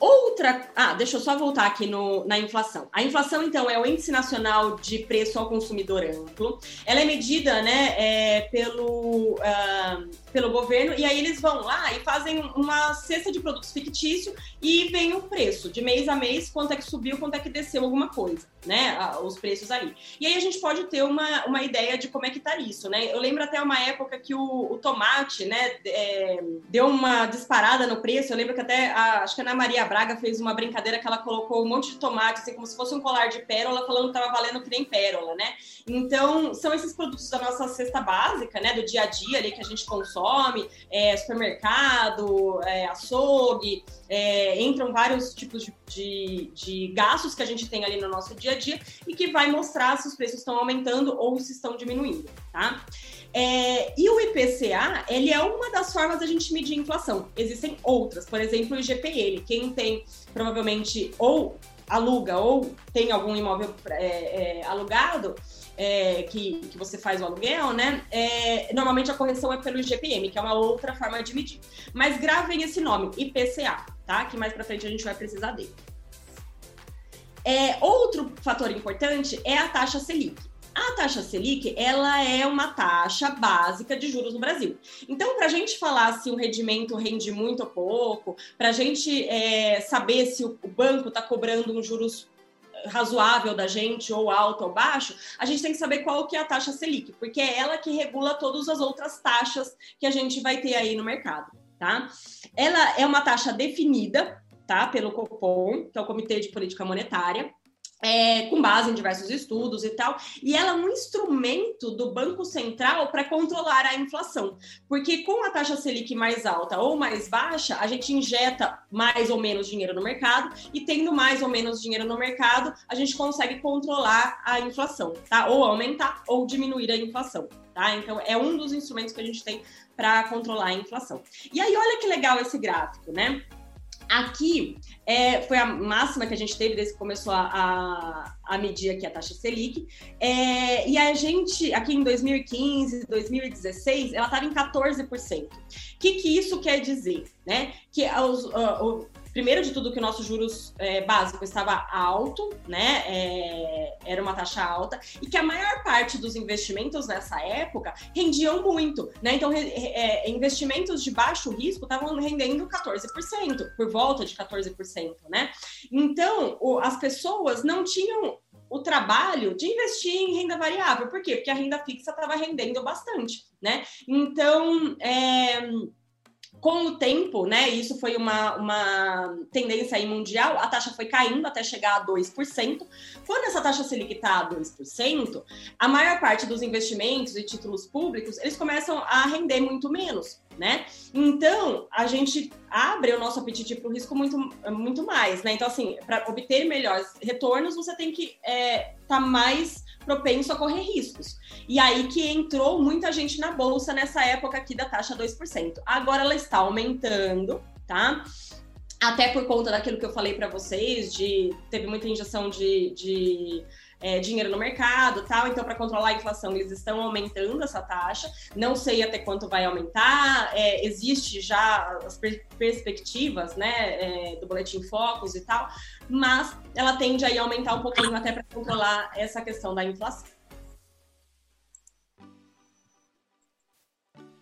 Outra. Ah, deixa eu só voltar aqui no, na inflação. A inflação, então, é o Índice Nacional de Preço ao Consumidor Amplo. Ela é medida né, é, pelo, uh, pelo governo, e aí eles vão lá e fazem uma cesta de produtos fictícios e vem o preço, de mês a mês, quanto é que subiu, quanto é que desceu alguma coisa, né? Os preços ali. E aí a gente pode ter uma, uma ideia de como é que tá isso, né? Eu lembro até uma época que o, o tomate, né, é, deu uma disparada no preço. Eu lembro que até a, acho que a Ana Maria Braga fez uma brincadeira que ela colocou um monte de tomate, assim, como se fosse um colar de pérola, falando que estava valendo que nem pérola, né? Então, são esses produtos da nossa cesta básica, né? Do dia a dia ali que a gente consome, é, supermercado, é, açougue, é, entram vários tipos de, de, de, gastos que a gente tem ali no nosso dia a dia e que vai mostrar se os preços estão aumentando ou se estão diminuindo, tá? É, e o IPCA, ele é uma das formas da gente medir inflação. Existem outras, por exemplo, o IGPM. Quem tem provavelmente ou aluga ou tem algum imóvel é, é, alugado, é, que, que você faz o aluguel, né? É, normalmente a correção é pelo IGPM, que é uma outra forma de medir. Mas gravem esse nome, IPCA, tá? Que mais para frente a gente vai precisar dele. É, outro fator importante é a taxa Selic. A taxa Selic, ela é uma taxa básica de juros no Brasil. Então, para a gente falar se o rendimento rende muito ou pouco, para a gente é, saber se o banco está cobrando um juros razoável da gente, ou alto ou baixo, a gente tem que saber qual que é a taxa Selic, porque é ela que regula todas as outras taxas que a gente vai ter aí no mercado, tá? Ela é uma taxa definida, tá? Pelo Copom, que é o Comitê de Política Monetária, é, com base em diversos estudos e tal, e ela é um instrumento do Banco Central para controlar a inflação, porque com a taxa Selic mais alta ou mais baixa, a gente injeta mais ou menos dinheiro no mercado, e tendo mais ou menos dinheiro no mercado, a gente consegue controlar a inflação, tá? Ou aumentar ou diminuir a inflação, tá? Então é um dos instrumentos que a gente tem para controlar a inflação. E aí, olha que legal esse gráfico, né? Aqui é, foi a máxima que a gente teve desde que começou a, a, a medir aqui a taxa Selic. É, e a gente, aqui em 2015, 2016, ela estava em 14%. O que, que isso quer dizer? Né? Que os, uh, primeiro de tudo que o nosso juros é, básico estava alto, né? É, era uma taxa alta, e que a maior parte dos investimentos nessa época rendiam muito, né? Então, é, investimentos de baixo risco estavam rendendo 14%, por volta de 14%, né? Então, o, as pessoas não tinham o trabalho de investir em renda variável. Por quê? Porque a renda fixa estava rendendo bastante, né? Então, é com o tempo, né, isso foi uma, uma tendência aí mundial, a taxa foi caindo até chegar a 2%. Quando essa taxa Selic está a 2%, a maior parte dos investimentos e títulos públicos, eles começam a render muito menos, né? Então, a gente abre o nosso apetite para o risco muito, muito mais, né? Então, assim, para obter melhores retornos, você tem que estar é, tá mais propenso a correr riscos. E aí que entrou muita gente na bolsa nessa época aqui da taxa 2%. Agora ela está aumentando, tá? até por conta daquilo que eu falei para vocês, de teve muita injeção de, de é, dinheiro no mercado tal. Então, para controlar a inflação, eles estão aumentando essa taxa. Não sei até quanto vai aumentar. É, existe já as per perspectivas né, é, do Boletim Focus e tal, mas ela tende a aumentar um pouquinho até para controlar essa questão da inflação.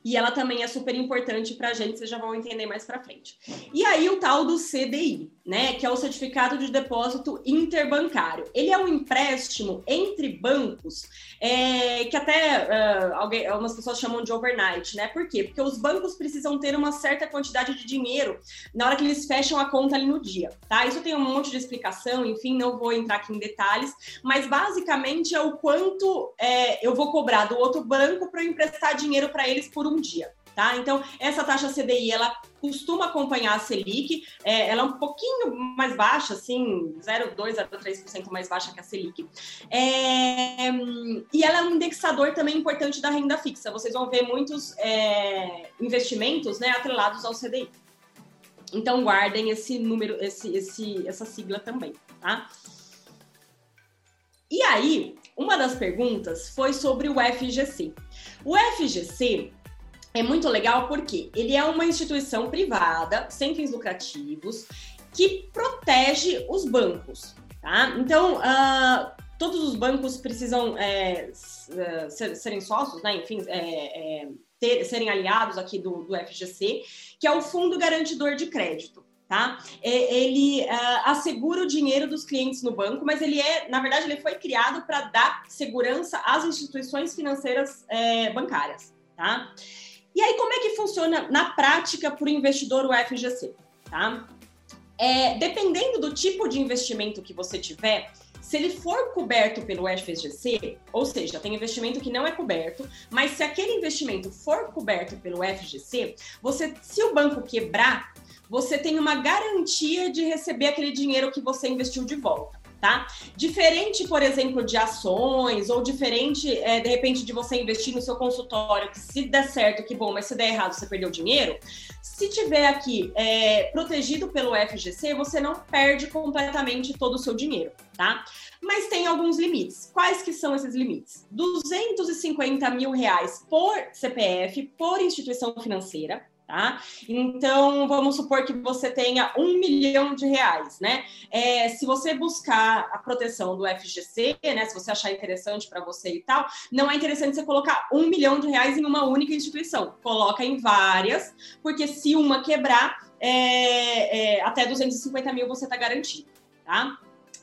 E ela também é super importante para a gente, vocês já vão entender mais para frente. E aí o tal do CDI, né, que é o Certificado de Depósito Interbancário. Ele é um empréstimo entre bancos, é, que até uh, alguém, algumas pessoas chamam de overnight, né? Por quê? Porque os bancos precisam ter uma certa quantidade de dinheiro na hora que eles fecham a conta ali no dia, tá? Isso tem um monte de explicação, enfim, não vou entrar aqui em detalhes, mas basicamente é o quanto é, eu vou cobrar do outro banco para emprestar dinheiro para eles por um dia. Tá? Então, essa taxa CDI, ela costuma acompanhar a Selic, é, ela é um pouquinho mais baixa, assim, 0,2%, 0,3% mais baixa que a Selic. É, e ela é um indexador também importante da renda fixa. Vocês vão ver muitos é, investimentos né, atrelados ao CDI. Então, guardem esse número, esse, esse, essa sigla também, tá? E aí, uma das perguntas foi sobre o FGC. O FGC, é muito legal porque ele é uma instituição privada, sem fins lucrativos, que protege os bancos. Tá? Então, uh, todos os bancos precisam é, é serem sócios, né? enfim, é, é, ter, serem aliados aqui do, do FGC, que é o Fundo Garantidor de Crédito. Tá? É, ele uh, assegura o dinheiro dos clientes no banco, mas ele é, na verdade, ele foi criado para dar segurança às instituições financeiras é, bancárias. Tá? E aí, como é que funciona na prática para o investidor o FGC? Tá? É, dependendo do tipo de investimento que você tiver, se ele for coberto pelo FGC, ou seja, tem investimento que não é coberto, mas se aquele investimento for coberto pelo FGC, você, se o banco quebrar, você tem uma garantia de receber aquele dinheiro que você investiu de volta tá? Diferente, por exemplo, de ações, ou diferente, é, de repente, de você investir no seu consultório, que se der certo, que bom, mas se der errado, você perdeu dinheiro. Se tiver aqui é, protegido pelo FGC, você não perde completamente todo o seu dinheiro, tá? Mas tem alguns limites. Quais que são esses limites? 250 mil reais por CPF, por instituição financeira, Tá? Então, vamos supor que você tenha um milhão de reais, né? É, se você buscar a proteção do FGC, né? Se você achar interessante para você e tal, não é interessante você colocar um milhão de reais em uma única instituição. Coloca em várias, porque se uma quebrar, é, é, até 250 mil você está garantido, tá?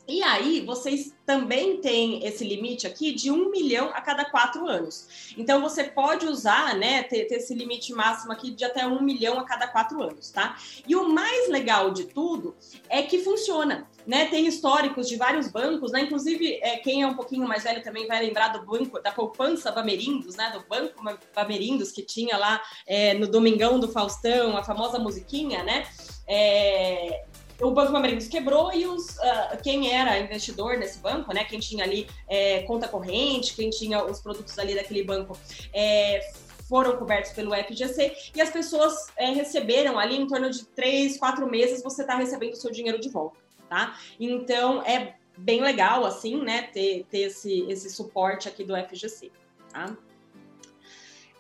E aí, vocês também têm esse limite aqui de um milhão a cada quatro anos. Então, você pode usar, né, ter, ter, esse limite máximo aqui de até um milhão a cada quatro anos, tá? E o mais legal de tudo é que funciona, né? Tem históricos de vários bancos, né? Inclusive, é, quem é um pouquinho mais velho também vai lembrar do banco, da poupança Bamerindos, né? Do banco Bamerindos que tinha lá é, no Domingão do Faustão, a famosa musiquinha, né? É, o Banco Americanos quebrou e os, uh, quem era investidor nesse banco, né, quem tinha ali é, conta corrente, quem tinha os produtos ali daquele banco, é, foram cobertos pelo FGC e as pessoas é, receberam ali em torno de três, quatro meses você está recebendo o seu dinheiro de volta, tá? Então é bem legal assim, né, ter, ter esse, esse suporte aqui do FGC, tá?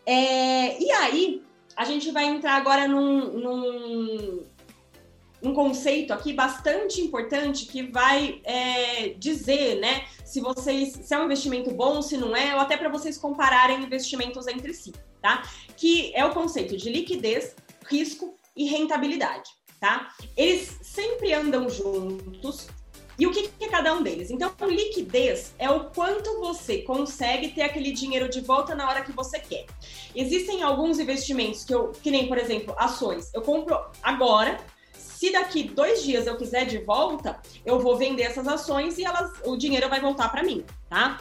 É, e aí a gente vai entrar agora num, num um conceito aqui bastante importante que vai é, dizer, né, se vocês se é um investimento bom, se não é, ou até para vocês compararem investimentos entre si, tá? Que é o conceito de liquidez, risco e rentabilidade, tá? Eles sempre andam juntos. E o que, é cada um deles? Então, liquidez é o quanto você consegue ter aquele dinheiro de volta na hora que você quer. Existem alguns investimentos que eu, que nem, por exemplo, ações. Eu compro agora, se daqui dois dias eu quiser de volta, eu vou vender essas ações e elas, o dinheiro vai voltar para mim, tá?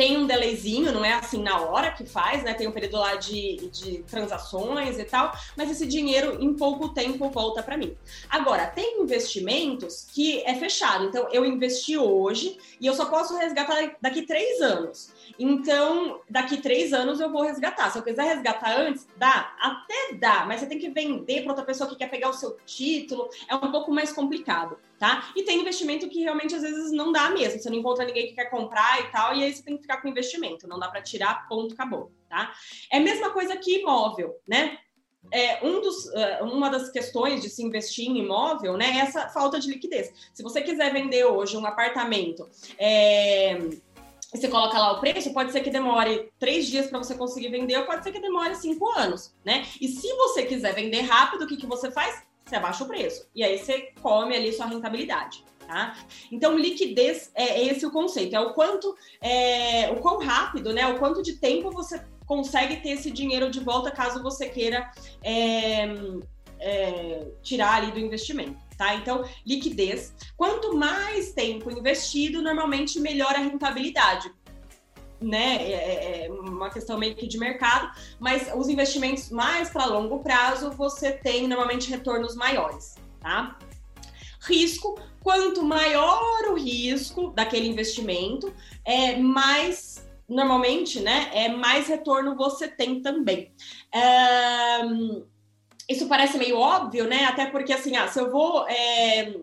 tem um delayzinho, não é assim na hora que faz, né? Tem um período lá de, de transações e tal, mas esse dinheiro em pouco tempo volta para mim. Agora, tem investimentos que é fechado. Então, eu investi hoje e eu só posso resgatar daqui três anos. Então, daqui três anos eu vou resgatar. Se eu quiser resgatar antes, dá? Até dá, mas você tem que vender para outra pessoa que quer pegar o seu título. É um pouco mais complicado, tá? E tem investimento que realmente às vezes não dá mesmo. Você não encontra ninguém que quer comprar e tal, e aí você tem que ficar com investimento. Não dá para tirar, ponto, acabou, tá? É a mesma coisa que imóvel, né? é, um dos, uh, uma das questões de se investir em imóvel né, é essa falta de liquidez. Se você quiser vender hoje um apartamento é, você coloca lá o preço, pode ser que demore três dias para você conseguir vender, ou pode ser que demore cinco anos, né? E se você quiser vender rápido, o que, que você faz? Você abaixa o preço. E aí você come ali sua rentabilidade. Tá? Então, liquidez é esse o conceito, é o quanto, é, o quão rápido, né? O quanto de tempo você consegue ter esse dinheiro de volta caso você queira é, é, tirar ali do investimento. Tá? Então, liquidez. Quanto mais tempo investido, normalmente melhor a rentabilidade. Né? É, é, é uma questão meio que de mercado, mas os investimentos mais para longo prazo você tem normalmente retornos maiores, tá? Risco, quanto maior o risco daquele investimento, é mais normalmente, né, é mais retorno você tem também. Isso parece meio óbvio, né? Até porque assim, ah, se eu vou é,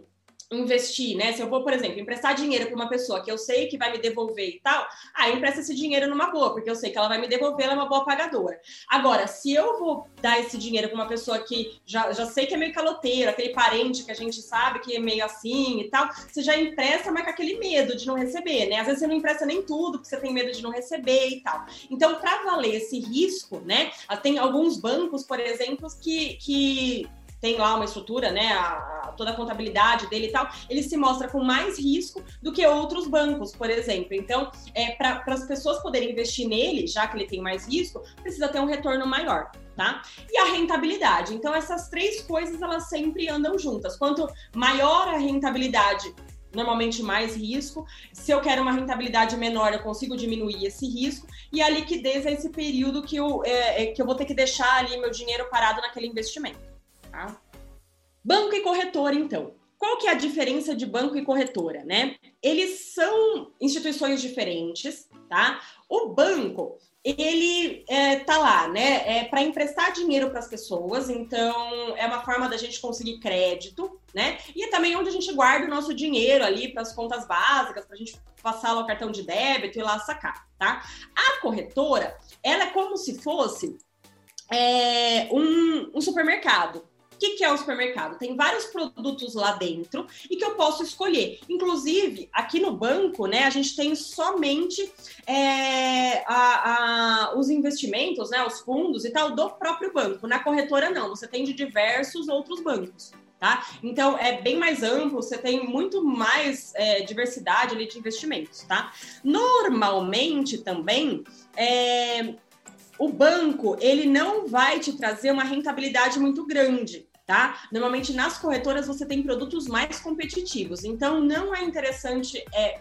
investir, né? Se eu vou, por exemplo, emprestar dinheiro para uma pessoa que eu sei que vai me devolver e tal, aí ah, empresta esse dinheiro numa boa, porque eu sei que ela vai me devolver, ela é uma boa pagadora. Agora, se eu vou dar esse dinheiro para uma pessoa que já, já sei que é meio caloteiro, aquele parente que a gente sabe que é meio assim e tal, você já empresta, mas com aquele medo de não receber, né? Às vezes você não empresta nem tudo, porque você tem medo de não receber e tal. Então, para valer esse risco, né? Tem alguns bancos, por exemplo, que, que tem lá uma estrutura, né, a, a, toda a contabilidade dele e tal, ele se mostra com mais risco do que outros bancos, por exemplo. Então, é, para as pessoas poderem investir nele, já que ele tem mais risco, precisa ter um retorno maior. Tá? E a rentabilidade. Então, essas três coisas elas sempre andam juntas. Quanto maior a rentabilidade, normalmente mais risco. Se eu quero uma rentabilidade menor, eu consigo diminuir esse risco. E a liquidez é esse período que eu, é, é, que eu vou ter que deixar ali meu dinheiro parado naquele investimento. Tá? Banco e corretora, então. Qual que é a diferença de banco e corretora, né? Eles são instituições diferentes, tá? O banco, ele é, tá lá, né? É para emprestar dinheiro para as pessoas, então é uma forma da gente conseguir crédito, né? E é também onde a gente guarda o nosso dinheiro ali para as contas básicas, para a gente passar lá o cartão de débito e lá sacar, tá? A corretora, ela é como se fosse é, um, um supermercado, o que, que, é o supermercado? Tem vários produtos lá dentro e que eu posso escolher. Inclusive, aqui no banco, né, a gente tem somente é, a, a, os investimentos, né, os fundos e tal, do próprio banco. Na corretora, não. Você tem de diversos outros bancos. Tá? Então é bem mais amplo, você tem muito mais é, diversidade ali de investimentos, tá? Normalmente também é, o banco ele não vai te trazer uma rentabilidade muito grande tá? Normalmente nas corretoras você tem produtos mais competitivos, então não é interessante é,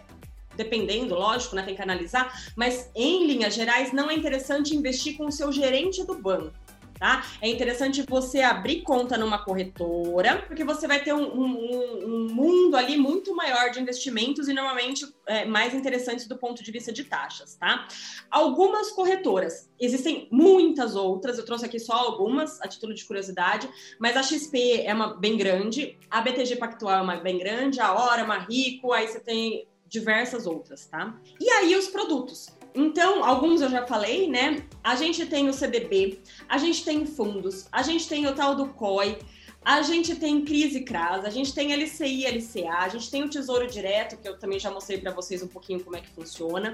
dependendo, lógico, né, tem que analisar, mas em linhas gerais não é interessante investir com o seu gerente do banco tá? É interessante você abrir conta numa corretora, porque você vai ter um, um, um mundo ali muito maior de investimentos e normalmente é, mais interessantes do ponto de vista de taxas, tá? Algumas corretoras, existem muitas outras, eu trouxe aqui só algumas a título de curiosidade, mas a XP é uma bem grande, a BTG Pactual é uma bem grande, a Hora, uma Rico, aí você tem diversas outras, tá? E aí os produtos. Então, alguns eu já falei, né? A gente tem o CDB, a gente tem fundos, a gente tem o tal do COI, a gente tem crise CRAS, a gente tem LCI, LCA, a gente tem o Tesouro Direto, que eu também já mostrei para vocês um pouquinho como é que funciona.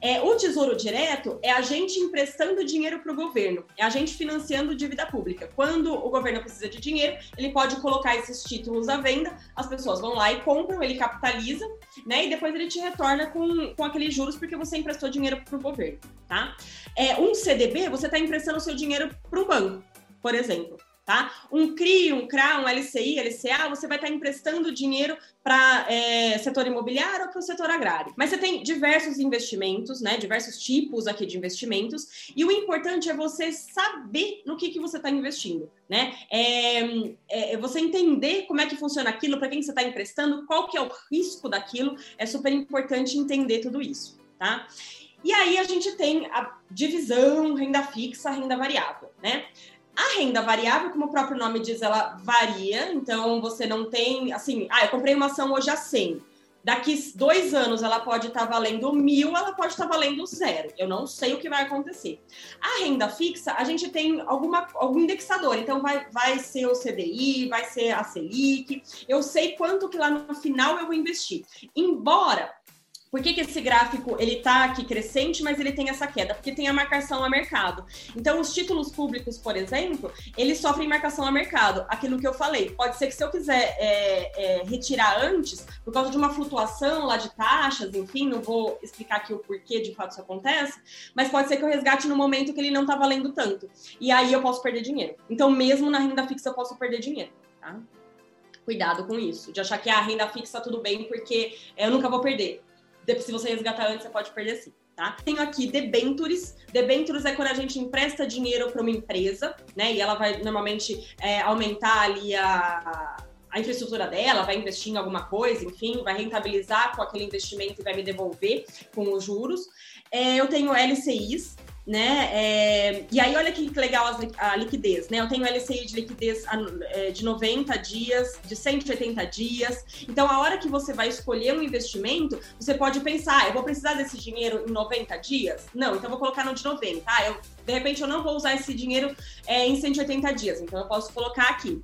É, o Tesouro Direto é a gente emprestando dinheiro para o governo, é a gente financiando dívida pública. Quando o governo precisa de dinheiro, ele pode colocar esses títulos à venda, as pessoas vão lá e compram, ele capitaliza, né? E depois ele te retorna com, com aqueles juros porque você emprestou dinheiro para o governo, tá? É, um CDB, você está emprestando o seu dinheiro para um banco, por exemplo Tá? Um CRI, um CRA, um LCI, LCA, você vai estar emprestando dinheiro para é, setor imobiliário ou para o setor agrário. Mas você tem diversos investimentos, né? Diversos tipos aqui de investimentos, e o importante é você saber no que, que você está investindo, né? É, é, é, você entender como é que funciona aquilo, para quem você está emprestando, qual que é o risco daquilo, é super importante entender tudo isso, tá? E aí a gente tem a divisão renda fixa, renda variável, né? A renda variável, como o próprio nome diz, ela varia, então você não tem, assim, ah, eu comprei uma ação hoje a 100. Daqui dois anos ela pode estar tá valendo mil, ela pode estar tá valendo zero. Eu não sei o que vai acontecer. A renda fixa, a gente tem alguma, algum indexador. Então, vai, vai ser o CDI, vai ser a Selic. Eu sei quanto que lá no final eu vou investir. Embora por que, que esse gráfico ele está aqui crescente, mas ele tem essa queda? Porque tem a marcação a mercado. Então, os títulos públicos, por exemplo, eles sofrem marcação a mercado. Aquilo que eu falei, pode ser que se eu quiser é, é, retirar antes, por causa de uma flutuação lá de taxas, enfim, não vou explicar aqui o porquê de fato isso acontece, mas pode ser que eu resgate no momento que ele não está valendo tanto. E aí eu posso perder dinheiro. Então, mesmo na renda fixa, eu posso perder dinheiro. Tá? Cuidado com isso, de achar que a renda fixa tudo bem, porque eu nunca vou perder se você resgatar antes, você pode perder sim. Tá? Tenho aqui debentures. Debentures é quando a gente empresta dinheiro para uma empresa, né? E ela vai normalmente é, aumentar ali a, a infraestrutura dela, vai investir em alguma coisa, enfim, vai rentabilizar com aquele investimento e vai me devolver com os juros. É, eu tenho LCIs, né? É, e aí, olha que legal a, liquidez, né? Eu tenho LCI de liquidez é, de 90 dias, de 180 dias. Então, a hora que você vai escolher um investimento, você pode pensar, ah, eu vou precisar desse dinheiro em 90 dias? Não, então vou colocar no de 90. Ah, eu, de repente, eu não vou usar esse dinheiro é, em 180 dias, então eu posso colocar aqui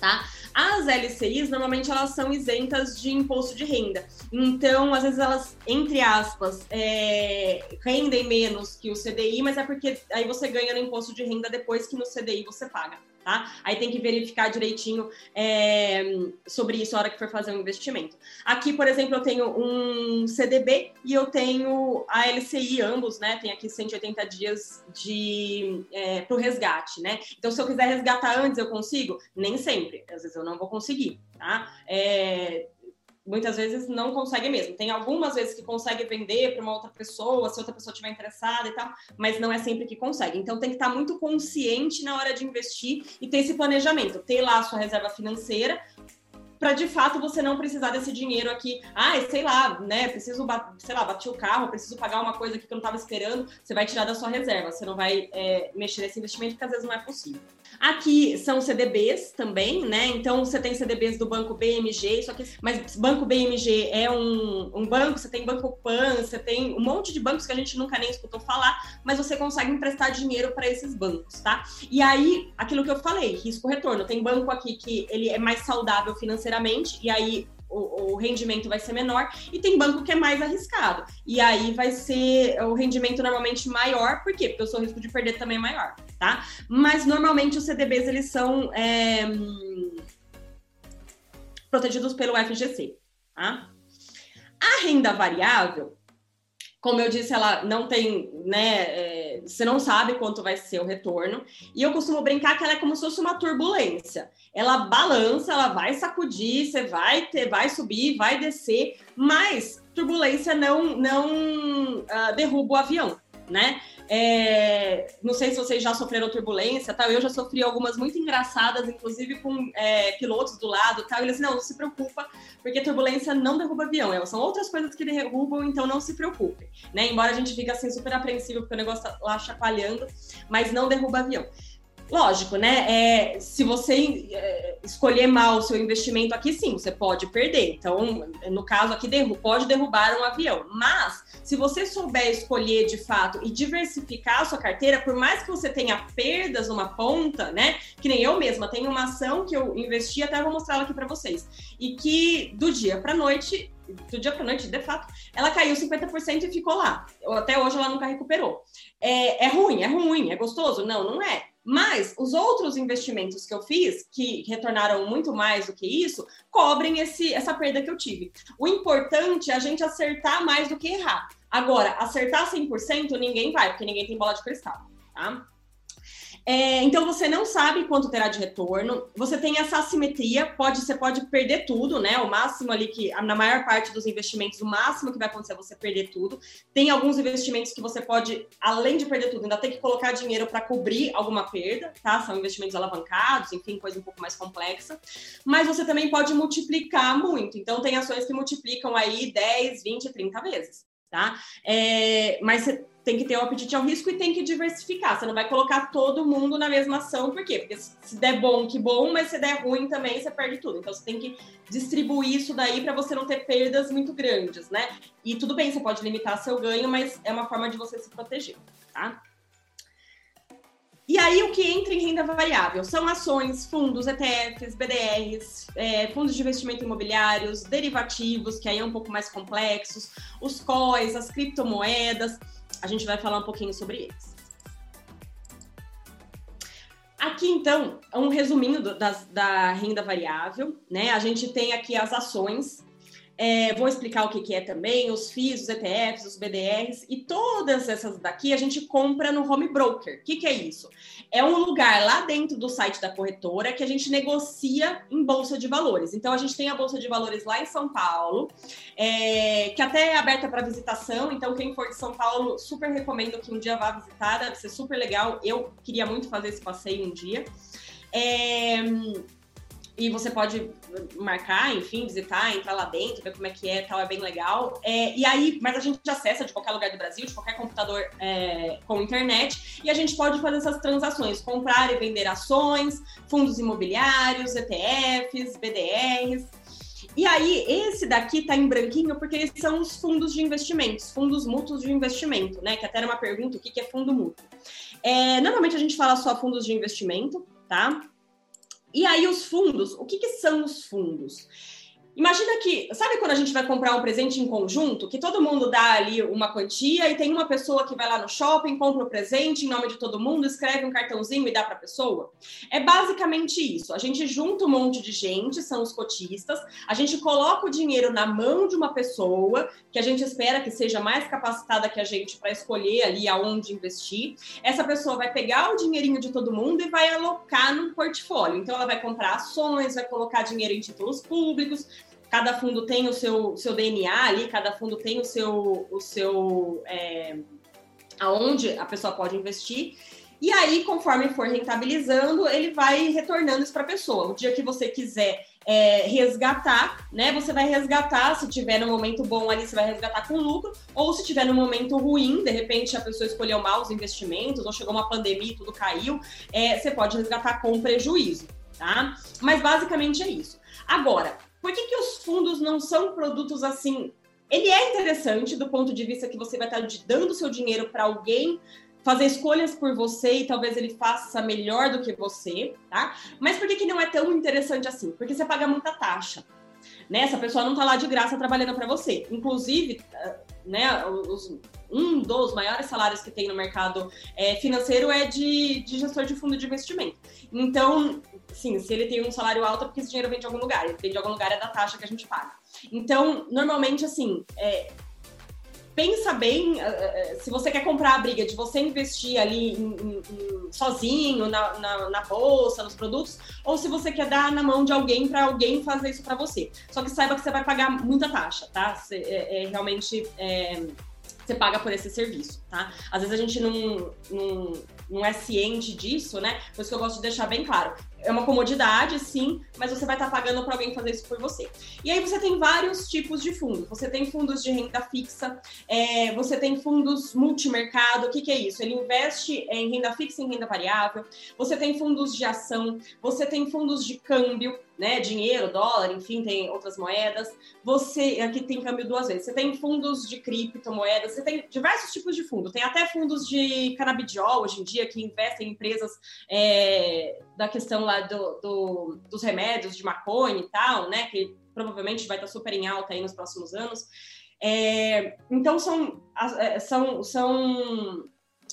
tá? As LCIs, normalmente, elas são isentas de imposto de renda. Então, às vezes, elas, entre aspas, é, rendem menos que o CDI, mas é porque aí você ganha no imposto de renda depois que no CDI você paga tá? Aí tem que verificar direitinho é, sobre isso na hora que for fazer um investimento. Aqui, por exemplo, eu tenho um CDB e eu tenho a LCI, ambos, né? Tem aqui 180 dias de é, para o resgate, né? Então, se eu quiser resgatar antes, eu consigo? Nem sempre. Às vezes eu não vou conseguir, tá? É, muitas vezes não consegue mesmo. Tem algumas vezes que consegue vender para uma outra pessoa, se outra pessoa estiver interessada e tal, mas não é sempre que consegue. Então tem que estar muito consciente na hora de investir e ter esse planejamento, ter lá a sua reserva financeira para de fato você não precisar desse dinheiro aqui. Ah, sei lá, né? Preciso, sei lá, bater o carro, preciso pagar uma coisa aqui que eu não estava esperando. Você vai tirar da sua reserva, você não vai é, mexer nesse investimento porque às vezes não é possível. Aqui são CDBs também, né? Então você tem CDBs do Banco BMG, só que mas Banco BMG é um, um banco, você tem Banco Pan, você tem um monte de bancos que a gente nunca nem escutou falar, mas você consegue emprestar dinheiro para esses bancos, tá? E aí, aquilo que eu falei, risco retorno. Tem banco aqui que ele é mais saudável financeiramente, e aí o, o, rendimento vai ser menor, e tem banco que é mais arriscado. E aí vai ser o rendimento normalmente maior, por quê? Porque o seu risco de perder também é maior, tá? Mas normalmente os CDBs eles são é, protegidos pelo FGC, tá? A renda variável, como eu disse, ela não tem, né? É, você não sabe quanto vai ser o retorno. E eu costumo brincar que ela é como se fosse uma turbulência. Ela balança, ela vai sacudir, você vai ter, vai subir, vai descer, mas turbulência não, não uh, derruba o avião né? É, não sei se vocês já sofreram turbulência, tal. Eu já sofri algumas muito engraçadas, inclusive com é, pilotos do lado, tal. Eles não, não se preocupa, porque turbulência não derruba avião. São outras coisas que derrubam, então não se preocupe, né? Embora a gente fique assim super apreensivo porque o negócio tá lá chacoalhando, mas não derruba avião. Lógico, né? É, se você é, escolher mal o seu investimento aqui, sim, você pode perder. Então, no caso aqui, derru pode derrubar um avião. Mas, se você souber escolher de fato e diversificar a sua carteira, por mais que você tenha perdas numa ponta, né? Que nem eu mesma, tenho uma ação que eu investi, até vou mostrar ela aqui para vocês. E que do dia para noite do dia para noite, de fato, ela caiu 50% e ficou lá. Até hoje ela nunca recuperou. É, é ruim, é ruim, é gostoso? Não, não é. Mas os outros investimentos que eu fiz, que retornaram muito mais do que isso, cobrem esse, essa perda que eu tive. O importante é a gente acertar mais do que errar. Agora, acertar 100% ninguém vai, porque ninguém tem bola de cristal, tá? É, então você não sabe quanto terá de retorno. Você tem essa assimetria, pode, você pode perder tudo, né? O máximo ali que, na maior parte dos investimentos, o máximo que vai acontecer é você perder tudo. Tem alguns investimentos que você pode, além de perder tudo, ainda tem que colocar dinheiro para cobrir alguma perda, tá? São investimentos alavancados, enfim, coisa um pouco mais complexa. Mas você também pode multiplicar muito. Então tem ações que multiplicam aí 10, 20, 30 vezes tá? É, mas tem que ter o um apetite ao risco e tem que diversificar. Você não vai colocar todo mundo na mesma ação, por quê? Porque se der bom, que bom, mas se der ruim também, você perde tudo. Então você tem que distribuir isso daí para você não ter perdas muito grandes, né? E tudo bem, você pode limitar seu ganho, mas é uma forma de você se proteger, tá? E aí, o que entra em renda variável são ações, fundos, ETFs, BDRs, é, fundos de investimento imobiliários, derivativos, que aí é um pouco mais complexos, os COIs, as criptomoedas. A gente vai falar um pouquinho sobre eles. Aqui, então, um resuminho do, da renda variável, né? A gente tem aqui as ações, é, vou explicar o que, que, é também, os FIIs, os ETFs, os BDRs e todas essas daqui a gente compra no home broker. O que, que, é isso? É um lugar lá dentro do site da corretora que a gente negocia em bolsa de valores. Então a gente tem a bolsa de valores lá em São Paulo, é, que até é aberta para visitação. Então quem for de São Paulo, super recomendo que um dia vá visitar, deve ser super legal. Eu queria muito fazer esse passeio um dia. É, e você pode marcar, enfim, visitar, entrar lá dentro, ver como é que é, tal, é bem legal. É, e aí, mas a gente acessa de qualquer lugar do Brasil, de qualquer computador é, com internet, e a gente pode fazer essas transações, comprar e vender ações, fundos imobiliários, ETFs, BDRs. E aí, esse daqui tá em branquinho porque eles são os fundos de investimentos, fundos mútuos de investimento, né? Que até era uma pergunta, o que é fundo mútuo? É, normalmente a gente fala só fundos de investimento, tá? E aí, os fundos, o que, que são os fundos? Imagina que, sabe quando a gente vai comprar um presente em conjunto, que todo mundo dá ali uma quantia e tem uma pessoa que vai lá no shopping, compra o presente em nome de todo mundo, escreve um cartãozinho e dá para a pessoa? É basicamente isso. A gente junta um monte de gente, são os cotistas, a gente coloca o dinheiro na mão de uma pessoa que a gente espera que seja mais capacitada que a gente para escolher ali aonde investir. Essa pessoa vai pegar o dinheirinho de todo mundo e vai alocar num portfólio. Então ela vai comprar ações, vai colocar dinheiro em títulos públicos cada fundo tem o seu, seu DNA ali, cada fundo tem o seu, o seu é, aonde a pessoa pode investir. E aí, conforme for rentabilizando, ele vai retornando isso para a pessoa. O dia que você quiser é, resgatar, né? Você vai resgatar, se tiver no momento bom ali, você vai resgatar com lucro, ou se tiver no momento ruim, de repente a pessoa escolheu mal os investimentos, ou chegou uma pandemia e tudo caiu, é, você pode resgatar com prejuízo, tá? Mas basicamente é isso. Agora, por que, que os fundos não são produtos assim? Ele é interessante do ponto de vista que você vai estar dando seu dinheiro para alguém fazer escolhas por você e talvez ele faça melhor do que você, tá? Mas por que, que não é tão interessante assim? Porque você paga muita taxa. Né? Essa pessoa não está lá de graça trabalhando para você. Inclusive, né, os, um dos maiores salários que tem no mercado é, financeiro é de, de gestor de fundo de investimento. Então, sim, se ele tem um salário alto é porque esse dinheiro vem de algum lugar. Ele vem de algum lugar é da taxa que a gente paga. Então, normalmente, assim, é, pensa bem uh, se você quer comprar a briga de você investir ali em, em, sozinho na, na, na, bolsa, nos produtos, ou se você quer dar na mão de alguém para alguém fazer isso para você. Só que saiba que você vai pagar muita taxa, tá? Você, é, é, realmente é, você paga por esse serviço, tá? Às vezes a gente não, não, não é ciente disso, né? Por isso que eu gosto de deixar bem claro é uma comodidade, sim, mas você vai estar pagando para alguém fazer isso por você. E aí você tem vários tipos de fundos. Você tem fundos de renda fixa, é, você tem fundos multimercado. O que, que é isso? Ele investe em renda fixa e em renda variável. Você tem fundos de ação, você tem fundos de câmbio, né? Dinheiro, dólar, enfim, tem outras moedas. Você aqui tem câmbio duas vezes. Você tem fundos de criptomoedas, você tem diversos tipos de fundo. Tem até fundos de canabidiol hoje em dia que investem em empresas é, da questão lá do, do, dos remédios de maconha e tal, né? Que provavelmente vai estar super em alta aí nos próximos anos. É, então são, é, são, são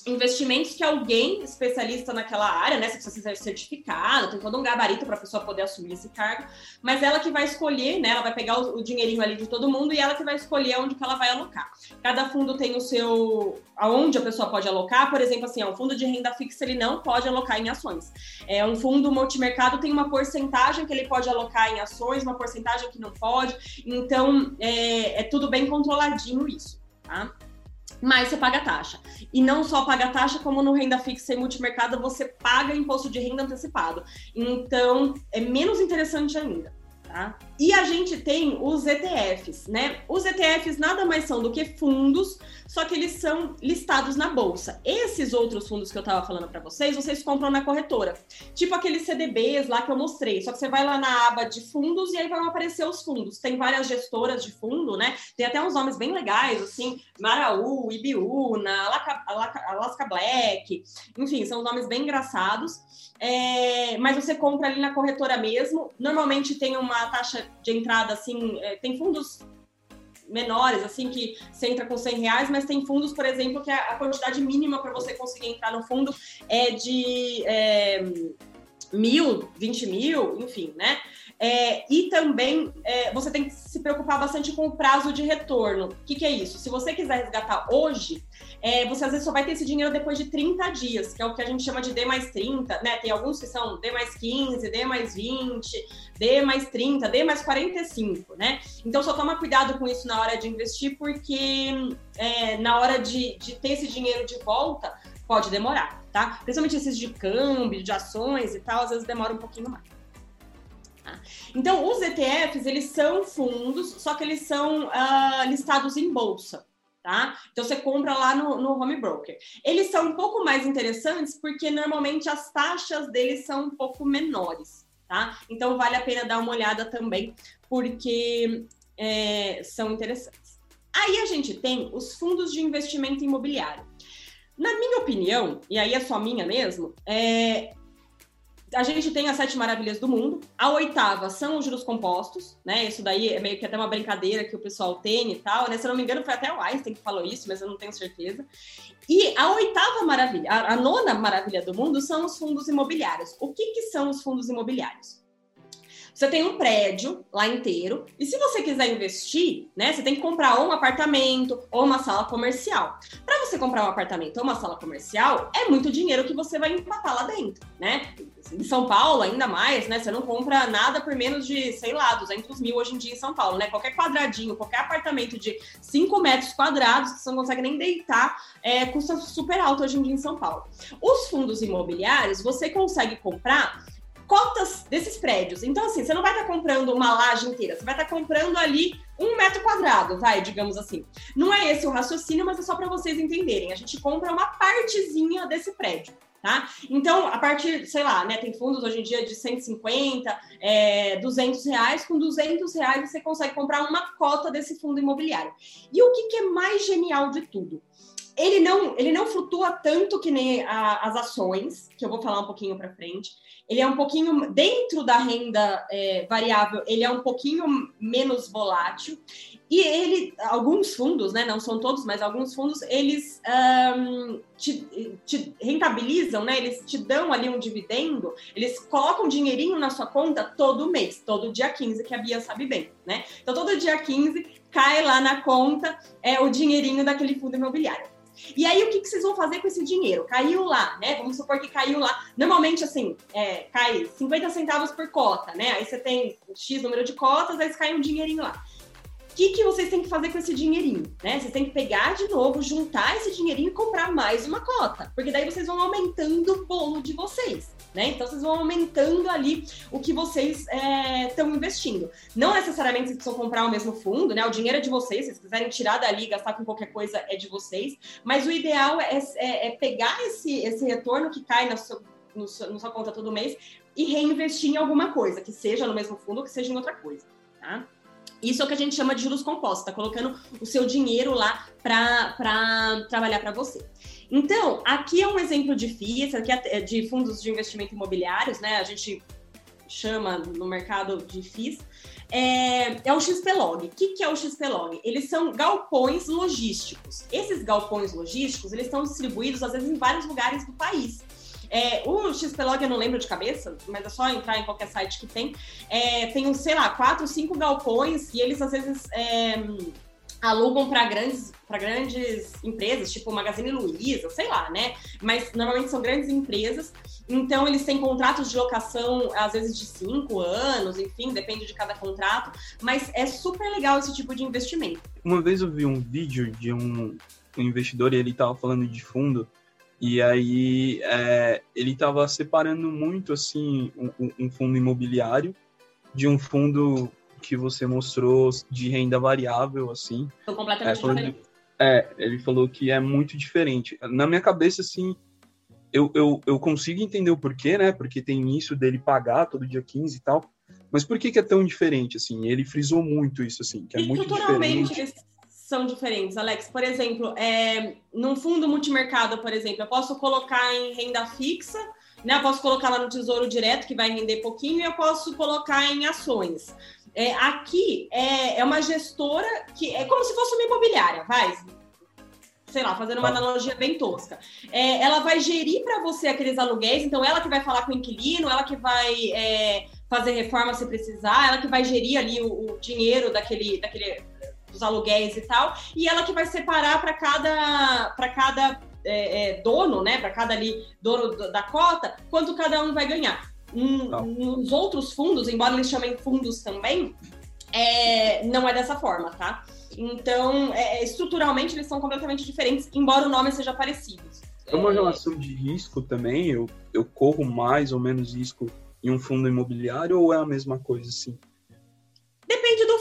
investimentos que alguém especialista naquela área, né? Você ser certificado, tem todo um gabarito para a pessoa poder assumir esse cargo, mas ela que vai escolher, né? Ela vai pegar o, o, dinheirinho ali de todo mundo e ela que vai escolher onde que ela vai alocar. Cada fundo tem o seu aonde a pessoa pode alocar, por exemplo, assim, ó, um fundo de renda fixa ele não pode alocar em ações. É um fundo multimercado tem uma porcentagem que ele pode alocar em ações, uma porcentagem que não pode. Então é, é tudo bem controladinho isso, tá? Mas você paga taxa. E não só paga taxa, como no renda fixa e multimercado você paga imposto de renda antecipado. Então, é menos interessante ainda. Tá? E a gente tem os ETFs, né? Os ETFs nada mais são do que fundos, só que eles são listados na bolsa. Esses outros fundos que eu estava falando para vocês, vocês compram na corretora. Tipo aqueles CDBs lá que eu mostrei. Só que você vai lá na aba de fundos e aí vão aparecer os fundos. Tem várias gestoras de fundo, né? Tem até uns nomes bem legais, assim, Maraú, Ibiúna, Alaska Black, enfim, são nomes bem engraçados. É, mas você compra ali na corretora mesmo. Normalmente tem uma taxa de entrada assim, é, tem fundos menores, assim, que você entra com 100 reais, mas tem fundos, por exemplo, que a, quantidade mínima para você conseguir entrar no fundo é de é, mil, 20 mil, enfim, né? É, e também é, você tem que se preocupar bastante com o prazo de retorno. O que, que é isso? Se você quiser resgatar hoje, é, você às vezes só vai ter esse dinheiro depois de 30 dias, que é o que a gente chama de D mais 30, né? Tem alguns que são D mais 15, D mais 20, D mais 30, D mais 45, né? Então só toma cuidado com isso na hora de investir, porque é, na hora de, de ter esse dinheiro de volta, pode demorar, tá? Principalmente esses de câmbio, de ações e tal, às vezes demora um pouquinho mais. Então, os ETFs, eles são fundos, só que eles são uh, listados em bolsa. Tá? Então você compra lá no, no home broker. Eles são um pouco mais interessantes porque normalmente as taxas deles são um pouco menores, tá? Então vale a pena dar uma olhada também, porque é, são interessantes. Aí a gente tem os fundos de investimento imobiliário. Na minha opinião, e aí é só minha mesmo, é, a gente tem as sete maravilhas do mundo. A oitava são os juros compostos, né? Isso daí é meio que até uma brincadeira que o pessoal tem e tal, né? Se eu não me engano, foi até o Einstein que falou isso, mas eu não tenho certeza. E a oitava maravilha, a, a nona maravilha do mundo são os fundos imobiliários. O que, que são os fundos imobiliários? Você tem um prédio lá inteiro, e se você quiser investir, né, você tem que comprar ou um apartamento ou uma sala comercial. Para você comprar um apartamento ou uma sala comercial, é muito dinheiro que você vai empatar lá dentro, né? Em São Paulo, ainda mais, né? Você não compra nada por menos de, sei lá, 200 mil hoje em dia em São Paulo, né? Qualquer quadradinho, qualquer apartamento de 5 metros quadrados, que você não consegue nem deitar, é, custa super alto hoje em dia em São Paulo. Os fundos imobiliários, você consegue comprar cotas desses prédios. Então, assim, você não vai estar tá comprando uma laje inteira, você vai estar tá comprando ali um metro quadrado, vai, digamos assim. Não é esse o raciocínio, mas é só para vocês entenderem. A gente compra uma partezinha desse prédio. Tá? Então, a partir, sei lá, né, tem fundos hoje em dia de 150, é, 200 reais. Com 200 reais você consegue comprar uma cota desse fundo imobiliário. E o que, que é mais genial de tudo? Ele não, ele não flutua tanto que nem a, as ações, que eu vou falar um pouquinho para frente ele é um pouquinho dentro da renda é, variável, ele é um pouquinho menos volátil. E ele, alguns fundos, né, não são todos, mas alguns fundos, eles um, te, te, rentabilizam, né? Eles te dão ali um dividendo, eles colocam dinheirinho na sua conta todo mês, todo dia 15, que a Bia sabe bem, né? Então, todo dia 15 cai lá na conta é, o dinheirinho daquele fundo imobiliário. E aí, o que, que vocês vão fazer com esse dinheiro? Caiu lá, né? Vamos supor que caiu lá. Normalmente, assim, é, cai 50 centavos por cota, né? Aí você tem X número de cotas, aí cai um dinheirinho lá. O que, que vocês têm que fazer com esse dinheirinho? Né? Vocês têm que pegar de novo, juntar esse dinheirinho e comprar mais uma cota. Porque daí vocês vão aumentando o bolo de vocês né? Então vocês vão aumentando ali o que vocês estão é, investindo. Não necessariamente vocês precisam comprar o mesmo fundo, né? O dinheiro é de vocês, se vocês quiserem tirar dali gastar com qualquer coisa, é de vocês. Mas o ideal é, é, é pegar esse, esse retorno que cai na sua, no, na sua conta todo mês e reinvestir em alguma coisa, que seja no mesmo fundo ou que seja em outra coisa, tá? Isso é o que a gente chama de juros compostos, tá colocando o seu dinheiro lá para trabalhar para você. Então, aqui é um exemplo de aqui é de fundos de investimento imobiliários, né? A gente chama no mercado de FIIs, é, é o XPlog. O que, que é o XPlog? Eles são galpões logísticos. Esses galpões logísticos, eles estão distribuídos, às vezes, em vários lugares do país. É, o XPlog eu não lembro de cabeça, mas é só entrar em qualquer site que tem. É, tem, sei lá, quatro, cinco galpões e eles às vezes é, alugam para grandes, grandes empresas, tipo Magazine Luiza, sei lá, né? Mas normalmente são grandes empresas. Então, eles têm contratos de locação, às vezes, de cinco anos, enfim, depende de cada contrato. Mas é super legal esse tipo de investimento. Uma vez eu vi um vídeo de um, um investidor e ele estava falando de fundo e aí é, ele estava separando muito assim um, um, fundo imobiliário de um fundo que você mostrou de renda variável, assim. Completamente é, diferentes. É, ele falou que é muito diferente. Na minha cabeça, assim, eu, eu, eu consigo entender o porquê, né? Porque tem isso dele pagar todo dia 15 e tal. Mas por que, que é tão diferente, assim? Ele frisou muito isso, assim, que é muito diferente são diferentes, Alex. Por exemplo, é, num fundo multimercado, por exemplo, eu posso colocar em renda fixa, né? Eu posso colocar lá no Tesouro Direto, que vai render pouquinho, e eu posso colocar em ações. É, aqui é, é uma gestora que é como se fosse uma imobiliária, vai, sei lá, fazendo uma analogia bem tosca. É, ela vai gerir para você aqueles aluguéis, então ela que vai falar com o inquilino, ela que vai é, fazer reforma se precisar, ela que vai gerir ali o, o dinheiro daquele, daquele dos aluguéis e tal, e ela que vai separar para cada, para cada é, é, dono, né, para cada ali dono da cota, quanto cada um vai ganhar. Um, nos outros fundos, embora eles chamem fundos também, é, não é dessa forma, tá? Então, é, estruturalmente, eles são completamente diferentes, embora o nome seja parecido. É uma relação de risco também? Eu, eu corro mais ou menos risco em um fundo imobiliário ou é a mesma coisa, assim?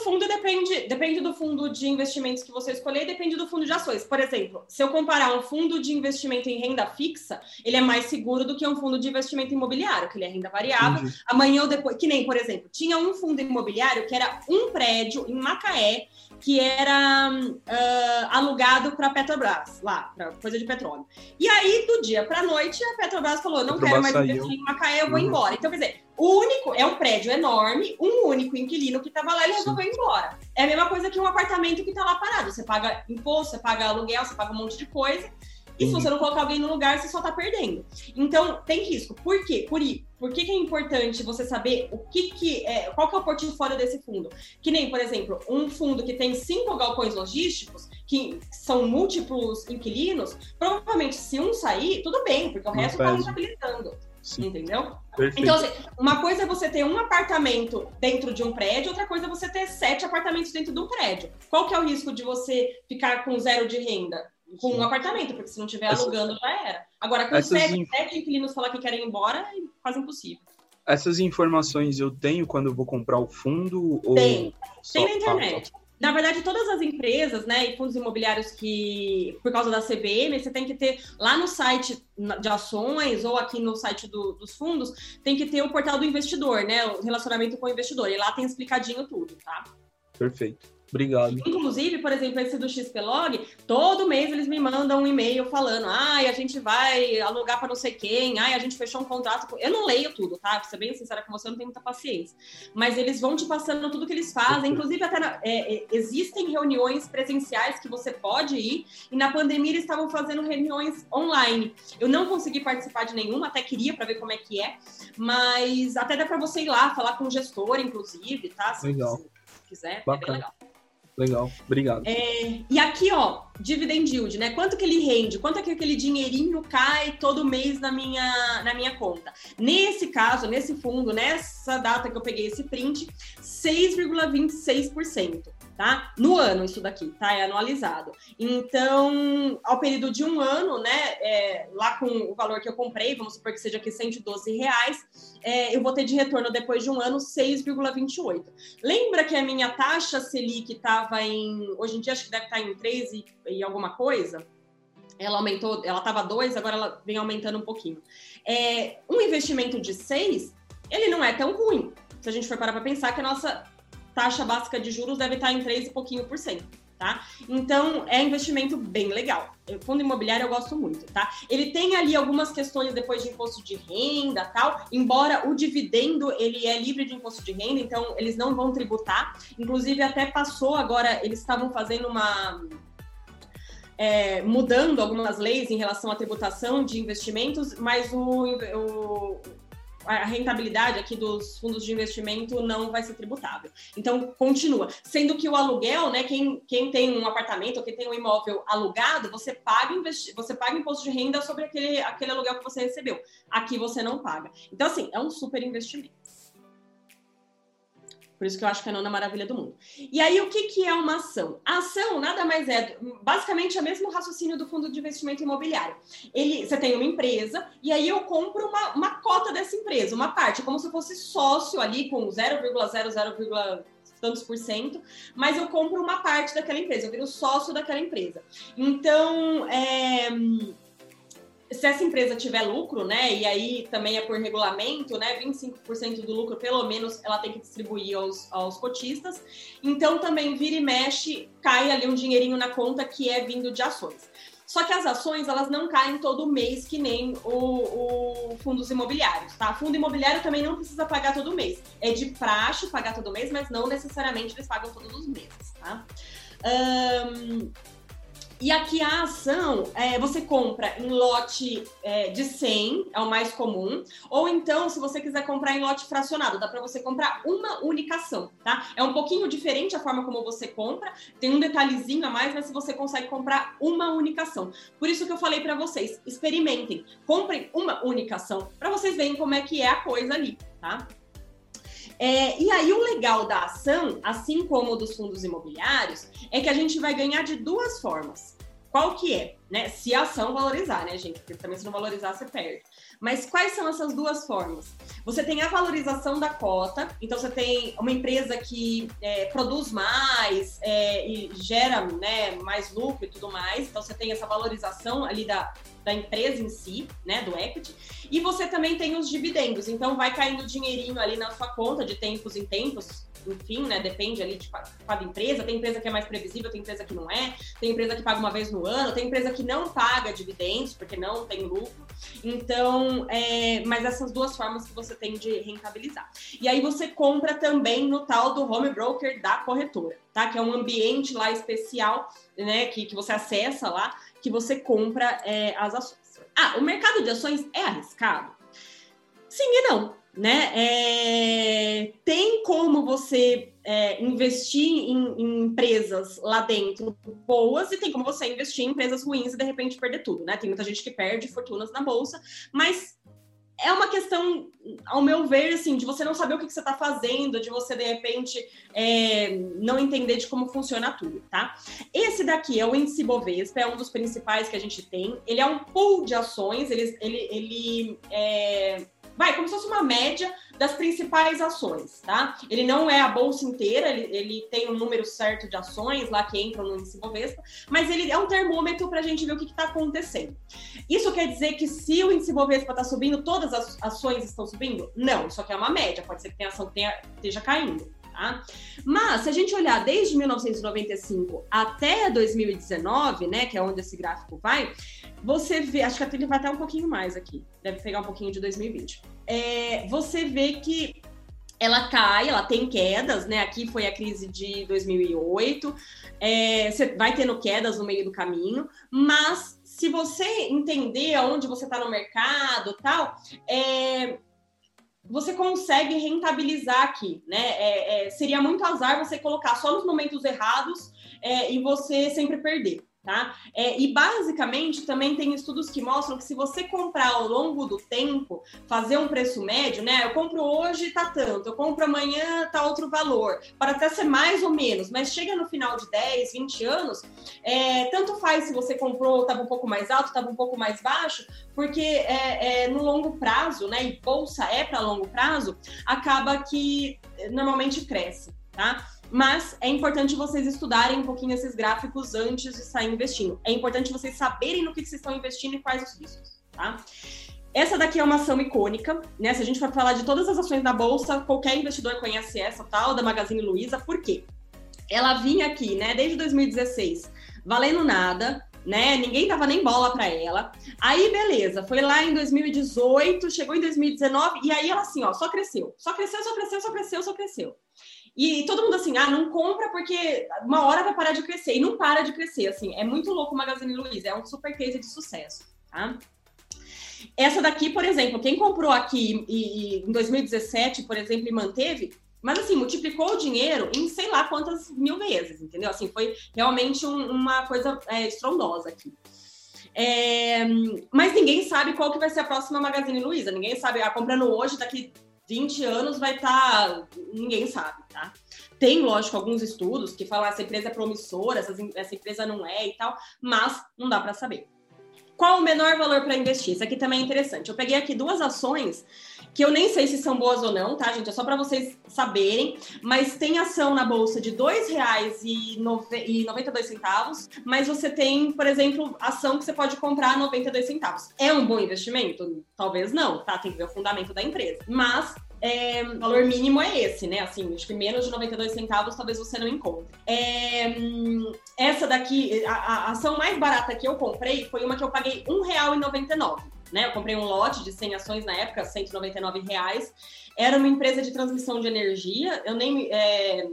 Fundo, depende, depende do fundo de investimentos que você escolher, depende do fundo de ações. Por exemplo, se eu comparar um fundo de investimento em renda fixa, ele é mais seguro do que um fundo de investimento imobiliário, que ele é renda variável. Amanhã ou depois, que nem, por exemplo, tinha um fundo imobiliário que era um prédio em Macaé que era uh, alugado para Petrobras, lá, para coisa de petróleo. E aí, do dia para noite, a Petrobras falou: não Petrobras quero mais investir em Macaé, eu vou uhum. embora. Então, quer dizer, o único, é um prédio enorme, um único inquilino que estava lá, ele resolveu ir embora. É a mesma coisa que um apartamento que está lá parado. Você paga imposto, você paga aluguel, você paga um monte de coisa. E se você não colocar alguém no lugar, você só tá perdendo. Então, tem risco. Por quê? Por, por que, que é importante você saber o que que é, qual que é o portfólio desse fundo? Que nem, por exemplo, um fundo que tem cinco galpões logísticos, que são múltiplos inquilinos, provavelmente se um sair, tudo bem, porque o resto está rentabilizando. Sim. Entendeu? Perfeito. Então, assim, uma coisa é você ter um apartamento dentro de um prédio, outra coisa é você ter sete apartamentos dentro de um prédio. Qual que é o risco de você ficar com zero de renda? com Sim. um apartamento, porque se não estiver alugando já era. Agora, com sete, inf... sete inquilinos falar que querem ir embora, é quase impossível. Essas informações eu tenho quando eu vou comprar o fundo? Tem, tem na internet. Na verdade, todas as empresas, né, e fundos imobiliários que, por causa da CVM, você tem que ter lá no site de ações ou aqui no site do, dos fundos, tem que ter o portal do investidor, né, o relacionamento com o investidor. E lá tem explicadinho tudo, tá? Perfeito. Obrigado. Inclusive, por exemplo, esse do XPlog, todo mês eles me mandam um e-mail falando: ai, a gente vai alugar para não sei quem, ai, a gente fechou um contrato. Eu não leio tudo, tá? Pra ser bem sincera com você, eu não tenho muita paciência. Mas eles vão te passando tudo que eles fazem. Inclusive, até na, é, é, existem reuniões presenciais que você pode ir, e na pandemia eles estavam fazendo reuniões online. Eu não consegui participar de nenhuma, até queria para ver como é que é, mas até dá para você ir lá, falar com o gestor, inclusive, tá? Se legal. quiser, Bacana. é bem legal. Legal, obrigado. É, e aqui, ó, dividend yield, né? Quanto que ele rende? Quanto é que aquele dinheirinho cai todo mês na minha, na minha conta? Nesse caso, nesse fundo, nessa data que eu peguei esse print, 6,26% tá? No ano, isso daqui, tá? É anualizado. Então, ao período de um ano, né, é, lá com o valor que eu comprei, vamos supor que seja aqui 112 reais, é, eu vou ter de retorno depois de um ano 6,28. Lembra que a minha taxa Selic estava em, hoje em dia acho que deve estar em 3 e, e alguma coisa? Ela aumentou, ela estava 2, agora ela vem aumentando um pouquinho. É, um investimento de 6, ele não é tão ruim. Se a gente for parar para pensar que a nossa taxa básica de juros deve estar em 3 e pouquinho por cento. tá? Então, é investimento bem legal. Fundo imobiliário eu gosto muito, tá? Ele tem ali algumas questões depois de imposto de renda tal, embora o dividendo, ele é livre de imposto de renda, então eles não vão tributar. Inclusive, até passou agora, eles estavam fazendo uma... É, mudando algumas leis em relação à tributação de investimentos, mas o, o a rentabilidade aqui dos fundos de investimento não vai ser tributável. Então, continua. Sendo que o aluguel, né, quem, quem tem um apartamento quem tem um imóvel alugado, você paga, você paga imposto de renda sobre aquele, aquele aluguel que você recebeu. Aqui você não paga. Então, assim, é um super investimento. Por isso que eu acho que é a nona maravilha do mundo. E aí, o que, que é uma ação? A ação nada mais é, basicamente, é o mesmo raciocínio do fundo de investimento imobiliário. Ele, você tem uma empresa, e aí eu compro uma, uma cota dessa empresa, uma parte, como se fosse sócio ali com 0,00, tantos por cento, mas eu compro uma parte daquela empresa, eu viro sócio daquela empresa. Então, é se essa empresa tiver lucro, né, e aí também é por regulamento, né, 25% do lucro, pelo menos, ela tem que distribuir aos, aos cotistas. Então, também vira e mexe, cai ali um dinheirinho na conta que é vindo de ações. Só que as ações, elas não caem todo mês, que nem o, o fundos imobiliários, tá? Fundo imobiliário também não precisa pagar todo mês. É de praxe pagar todo mês, mas não necessariamente eles pagam todos os meses, tá? Um, e aqui a ação, é, você compra em lote é, de 100, é o mais comum. Ou então, se você quiser comprar em lote fracionado, dá para você comprar uma única ação, tá? É um pouquinho diferente a forma como você compra, tem um detalhezinho a mais, mas se você consegue comprar uma única ação. Por isso que eu falei para vocês, experimentem, comprem uma única ação, para vocês verem como é que é a coisa ali, tá? É, e aí, o legal da ação, assim como dos fundos imobiliários, é que a gente vai ganhar de duas formas. Qual que é? Né? Se a ação valorizar, né, gente? Porque também se não valorizar, você perde. Mas quais são essas duas formas? Você tem a valorização da cota, então você tem uma empresa que é, produz mais é, e gera né, mais lucro e tudo mais, então você tem essa valorização ali da, da empresa em si, né, do equity, e você também tem os dividendos, então vai caindo dinheirinho ali na sua conta de tempos em tempos, enfim, né? Depende ali de cada empresa. Tem empresa que é mais previsível, tem empresa que não é, tem empresa que paga uma vez no ano, tem empresa que não paga dividendos, porque não tem lucro. Então, é, mas essas duas formas que você tem de rentabilizar. E aí você compra também no tal do home broker da corretora, tá? Que é um ambiente lá especial, né? Que, que você acessa lá, que você compra é, as ações. Ah, o mercado de ações é arriscado? Sim e não né? É, tem como você é, investir em, em, empresas lá dentro boas e tem como você investir em empresas ruins e de repente perder tudo, né? Tem muita gente que perde fortunas na bolsa, mas é uma questão, ao meu ver, assim, de você não saber o que, que você está fazendo, de você, de repente, é, não entender de como funciona tudo, tá? Esse daqui é o índice Bovespa, é um dos principais que a gente tem. Ele é um pool de ações, ele, ele, ele é, vai, como se fosse uma média das principais ações, tá? Ele não é a bolsa inteira, ele, ele tem um número certo de ações lá que entram no índice Bovespa, mas ele é um termômetro para a gente ver o que está acontecendo. Isso quer dizer que se o índice Bovespa está subindo, todas as ações estão subindo? Não, isso aqui é uma média, pode ser que tenha ação que tenha, esteja caindo. Tá? Mas se a gente olhar desde 1995 até 2019, né, que é onde esse gráfico vai, você vê, acho que a trilha vai até um pouquinho mais aqui, deve pegar um pouquinho de 2020. É, você vê que ela cai, ela tem quedas, né? Aqui foi a crise de 2008, é, você vai tendo quedas no meio do caminho, mas se você entender aonde você está no mercado tal, é, você consegue rentabilizar aqui, né? É, é, seria muito azar você colocar só nos momentos errados é, e você sempre perder. Tá? É, e basicamente também tem estudos que mostram que se você comprar ao longo do tempo, fazer um preço médio, né? Eu compro hoje tá tanto, eu compro amanhã tá outro valor, para até ser mais ou menos, mas chega no final de 10, 20 anos, é, tanto faz se você comprou, estava um pouco mais alto, estava um pouco mais baixo, porque é, é, no longo prazo, né? E bolsa é para longo prazo, acaba que normalmente cresce, tá? Mas é importante vocês estudarem um pouquinho esses gráficos antes de sair investindo. É importante vocês saberem no que vocês estão investindo e quais os riscos, tá? Essa daqui é uma ação icônica, né? Se a gente for falar de todas as ações da bolsa, qualquer investidor conhece essa tal da Magazine Luiza. Por quê? ela vinha aqui, né, desde 2016, valendo nada, né? Ninguém dava nem bola para ela. Aí, beleza, foi lá em 2018, chegou em 2019, e aí ela assim, ó, só cresceu. Só cresceu, só cresceu, só cresceu, só cresceu. E todo mundo assim, ah, não compra porque uma hora vai parar de crescer. E não para de crescer, assim. É muito louco o Magazine Luiza, é um super case de sucesso, tá? Essa daqui, por exemplo, quem comprou aqui e, e, em 2017, por exemplo, e manteve, mas assim, multiplicou o dinheiro em sei lá quantas mil vezes, entendeu? Assim, foi realmente um, uma coisa é, estrondosa aqui. É, mas ninguém sabe qual que vai ser a próxima Magazine Luiza. Ninguém sabe. Ah, comprando hoje, daqui 20 anos vai estar. Tá... Ninguém sabe, tá? Tem, lógico, alguns estudos que falam que essa empresa é promissora, essa empresa não é e tal, mas não dá para saber. Qual o menor valor para investir? Isso aqui também é interessante. Eu peguei aqui duas ações que eu nem sei se são boas ou não, tá, gente? É só para vocês saberem. Mas tem ação na bolsa de R$ 2,92, mas você tem, por exemplo, ação que você pode comprar a 92 centavos. É um bom investimento? Talvez não, tá? Tem que ver o fundamento da empresa. Mas é, valor mínimo é esse, né? Assim, acho que menos de 92 centavos talvez você não encontre. É, essa daqui, a, a, ação mais barata que eu comprei foi uma que eu paguei R$1,99 né? Eu comprei um lote de 100 ações na época, 199 reais. Era uma empresa de transmissão de energia. Eu nem é,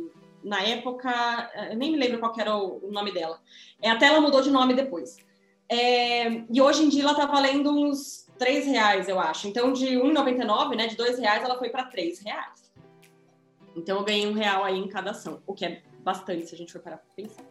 na época, eu nem me lembro qual era o, nome dela. É, até ela mudou de nome depois. É, e hoje em dia ela tá valendo uns 3 reais, eu acho. Então, de 1,99, né? De 2 reais, ela foi para 3 reais. Então, eu ganhei um real aí em cada ação, o que é bastante, se a gente for parar para pensar.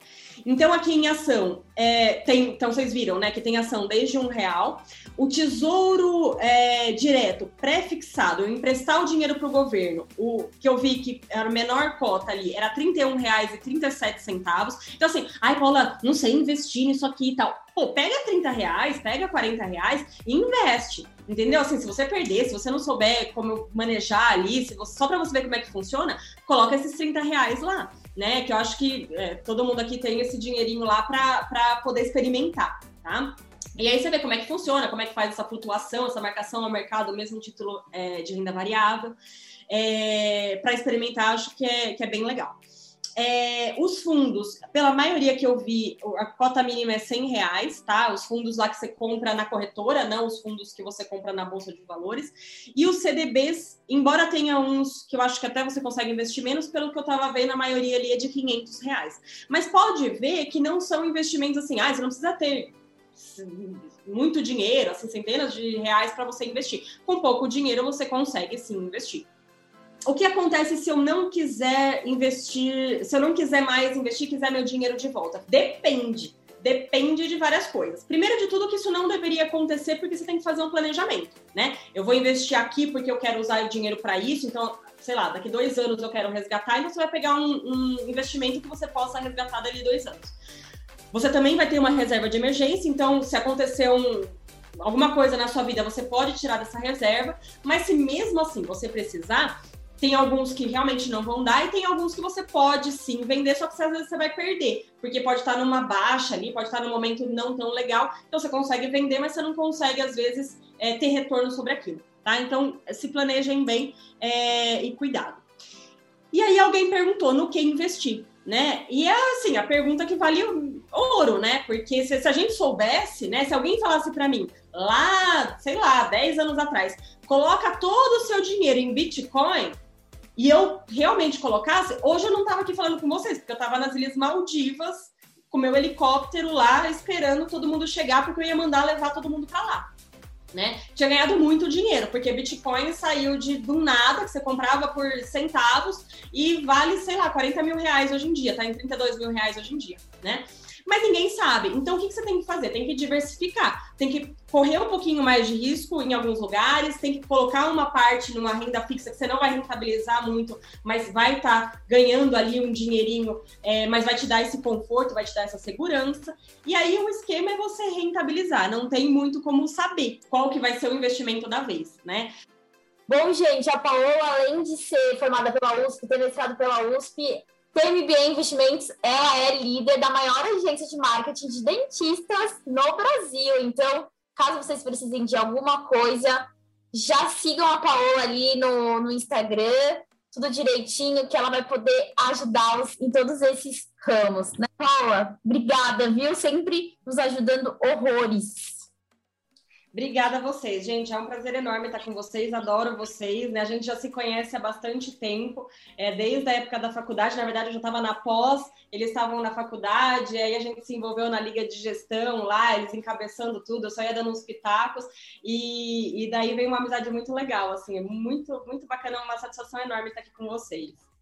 Então, aqui em ação, é, tem, então vocês viram, né, que tem ação desde um real. O tesouro é, direto, pré-fixado, emprestar o dinheiro para o governo, o que eu vi que era a menor cota ali, era R$ 31,37. Então, assim, ai, Paula, não sei investir nisso aqui e tal. Pô, pega 30 reais, pega 40 reais e investe. Entendeu? Assim, se você perder, se você não souber como manejar ali, se você, só para você ver como é que funciona, coloca esses 30 reais lá né? Que eu acho que é, todo mundo aqui tem esse dinheirinho lá para poder experimentar, tá? E aí você vê como é que funciona, como é que faz essa flutuação, essa marcação ao mercado, mesmo título é, de renda variável. É, para experimentar, acho que é, que é bem legal. É, os fundos, pela maioria que eu vi, a cota mínima é 100 reais, tá? Os fundos lá que você compra na corretora, não os fundos que você compra na Bolsa de Valores. E os CDBs, embora tenha uns que eu acho que até você consegue investir menos, pelo que eu estava vendo, a maioria ali é de 500 reais. Mas pode ver que não são investimentos assim, ah, você não precisa ter muito dinheiro, assim, centenas de reais para você investir. Com pouco dinheiro você consegue sim investir o que acontece se eu não quiser investir, se eu não quiser mais investir, quiser meu dinheiro de volta? Depende. Depende de várias coisas. Primeiro de tudo, que isso não deveria acontecer porque você tem que fazer um planejamento, né? Eu vou investir aqui porque eu quero usar o dinheiro para isso, então, sei lá, daqui dois anos eu quero resgatar, então você vai pegar um, um investimento que você possa resgatar dali dois anos. Você também vai ter uma reserva de emergência, então, se acontecer um, alguma coisa na sua vida, você pode tirar dessa reserva, mas se mesmo assim você precisar, tem alguns que realmente não vão dar e tem alguns que você pode sim vender, só que às vezes você vai perder, porque pode estar numa baixa ali, pode estar num momento não tão legal, então você consegue vender, mas você não consegue às vezes é, ter retorno sobre aquilo, tá? Então se planejem bem é, e cuidado. E aí alguém perguntou no que investir, né? E é assim, a pergunta que vale ouro, né? Porque se, se a gente soubesse, né? Se alguém falasse para mim lá, sei lá, 10 anos atrás, coloca todo o seu dinheiro em Bitcoin, e eu realmente colocasse, hoje eu não estava aqui falando com vocês, porque eu estava nas Ilhas Maldivas, com meu helicóptero lá, esperando todo mundo chegar, porque eu ia mandar levar todo mundo para lá. Né? Tinha ganhado muito dinheiro, porque Bitcoin saiu de do nada, que você comprava por centavos, e vale, sei lá, 40 mil reais hoje em dia, tá em 32 mil reais hoje em dia, né? Mas ninguém sabe. Então, o que, você tem que fazer? Tem que diversificar, tem que correr um pouquinho mais de risco em alguns lugares, tem que colocar uma parte numa renda fixa que você não vai rentabilizar muito, mas vai estar tá ganhando ali um dinheirinho, é, mas vai te dar esse conforto, vai te dar essa segurança. E aí, o esquema é você rentabilizar, não tem muito como saber qual que vai ser o investimento da vez, né? Bom, gente, a Paola, além de ser formada pela USP, ter mestrado pela USP, PMB Investimentos, ela é líder da maior agência de marketing de dentistas no Brasil. Então, caso vocês precisem de alguma coisa, já sigam a Paola ali no, no Instagram, tudo direitinho, que ela vai poder ajudá-los em todos esses ramos. Né, Paula? Obrigada, viu? Sempre nos ajudando horrores. Obrigada a vocês, gente. É um prazer enorme estar com vocês, adoro vocês. Né? A gente já se conhece há bastante tempo, é, desde a época da faculdade. Na verdade, eu já estava na pós, eles estavam na faculdade, aí a gente se envolveu na liga de gestão lá, eles encabeçando tudo, eu só ia dando uns pitacos, e, e daí veio uma amizade muito legal, assim, muito, muito bacana, uma satisfação enorme estar aqui com vocês.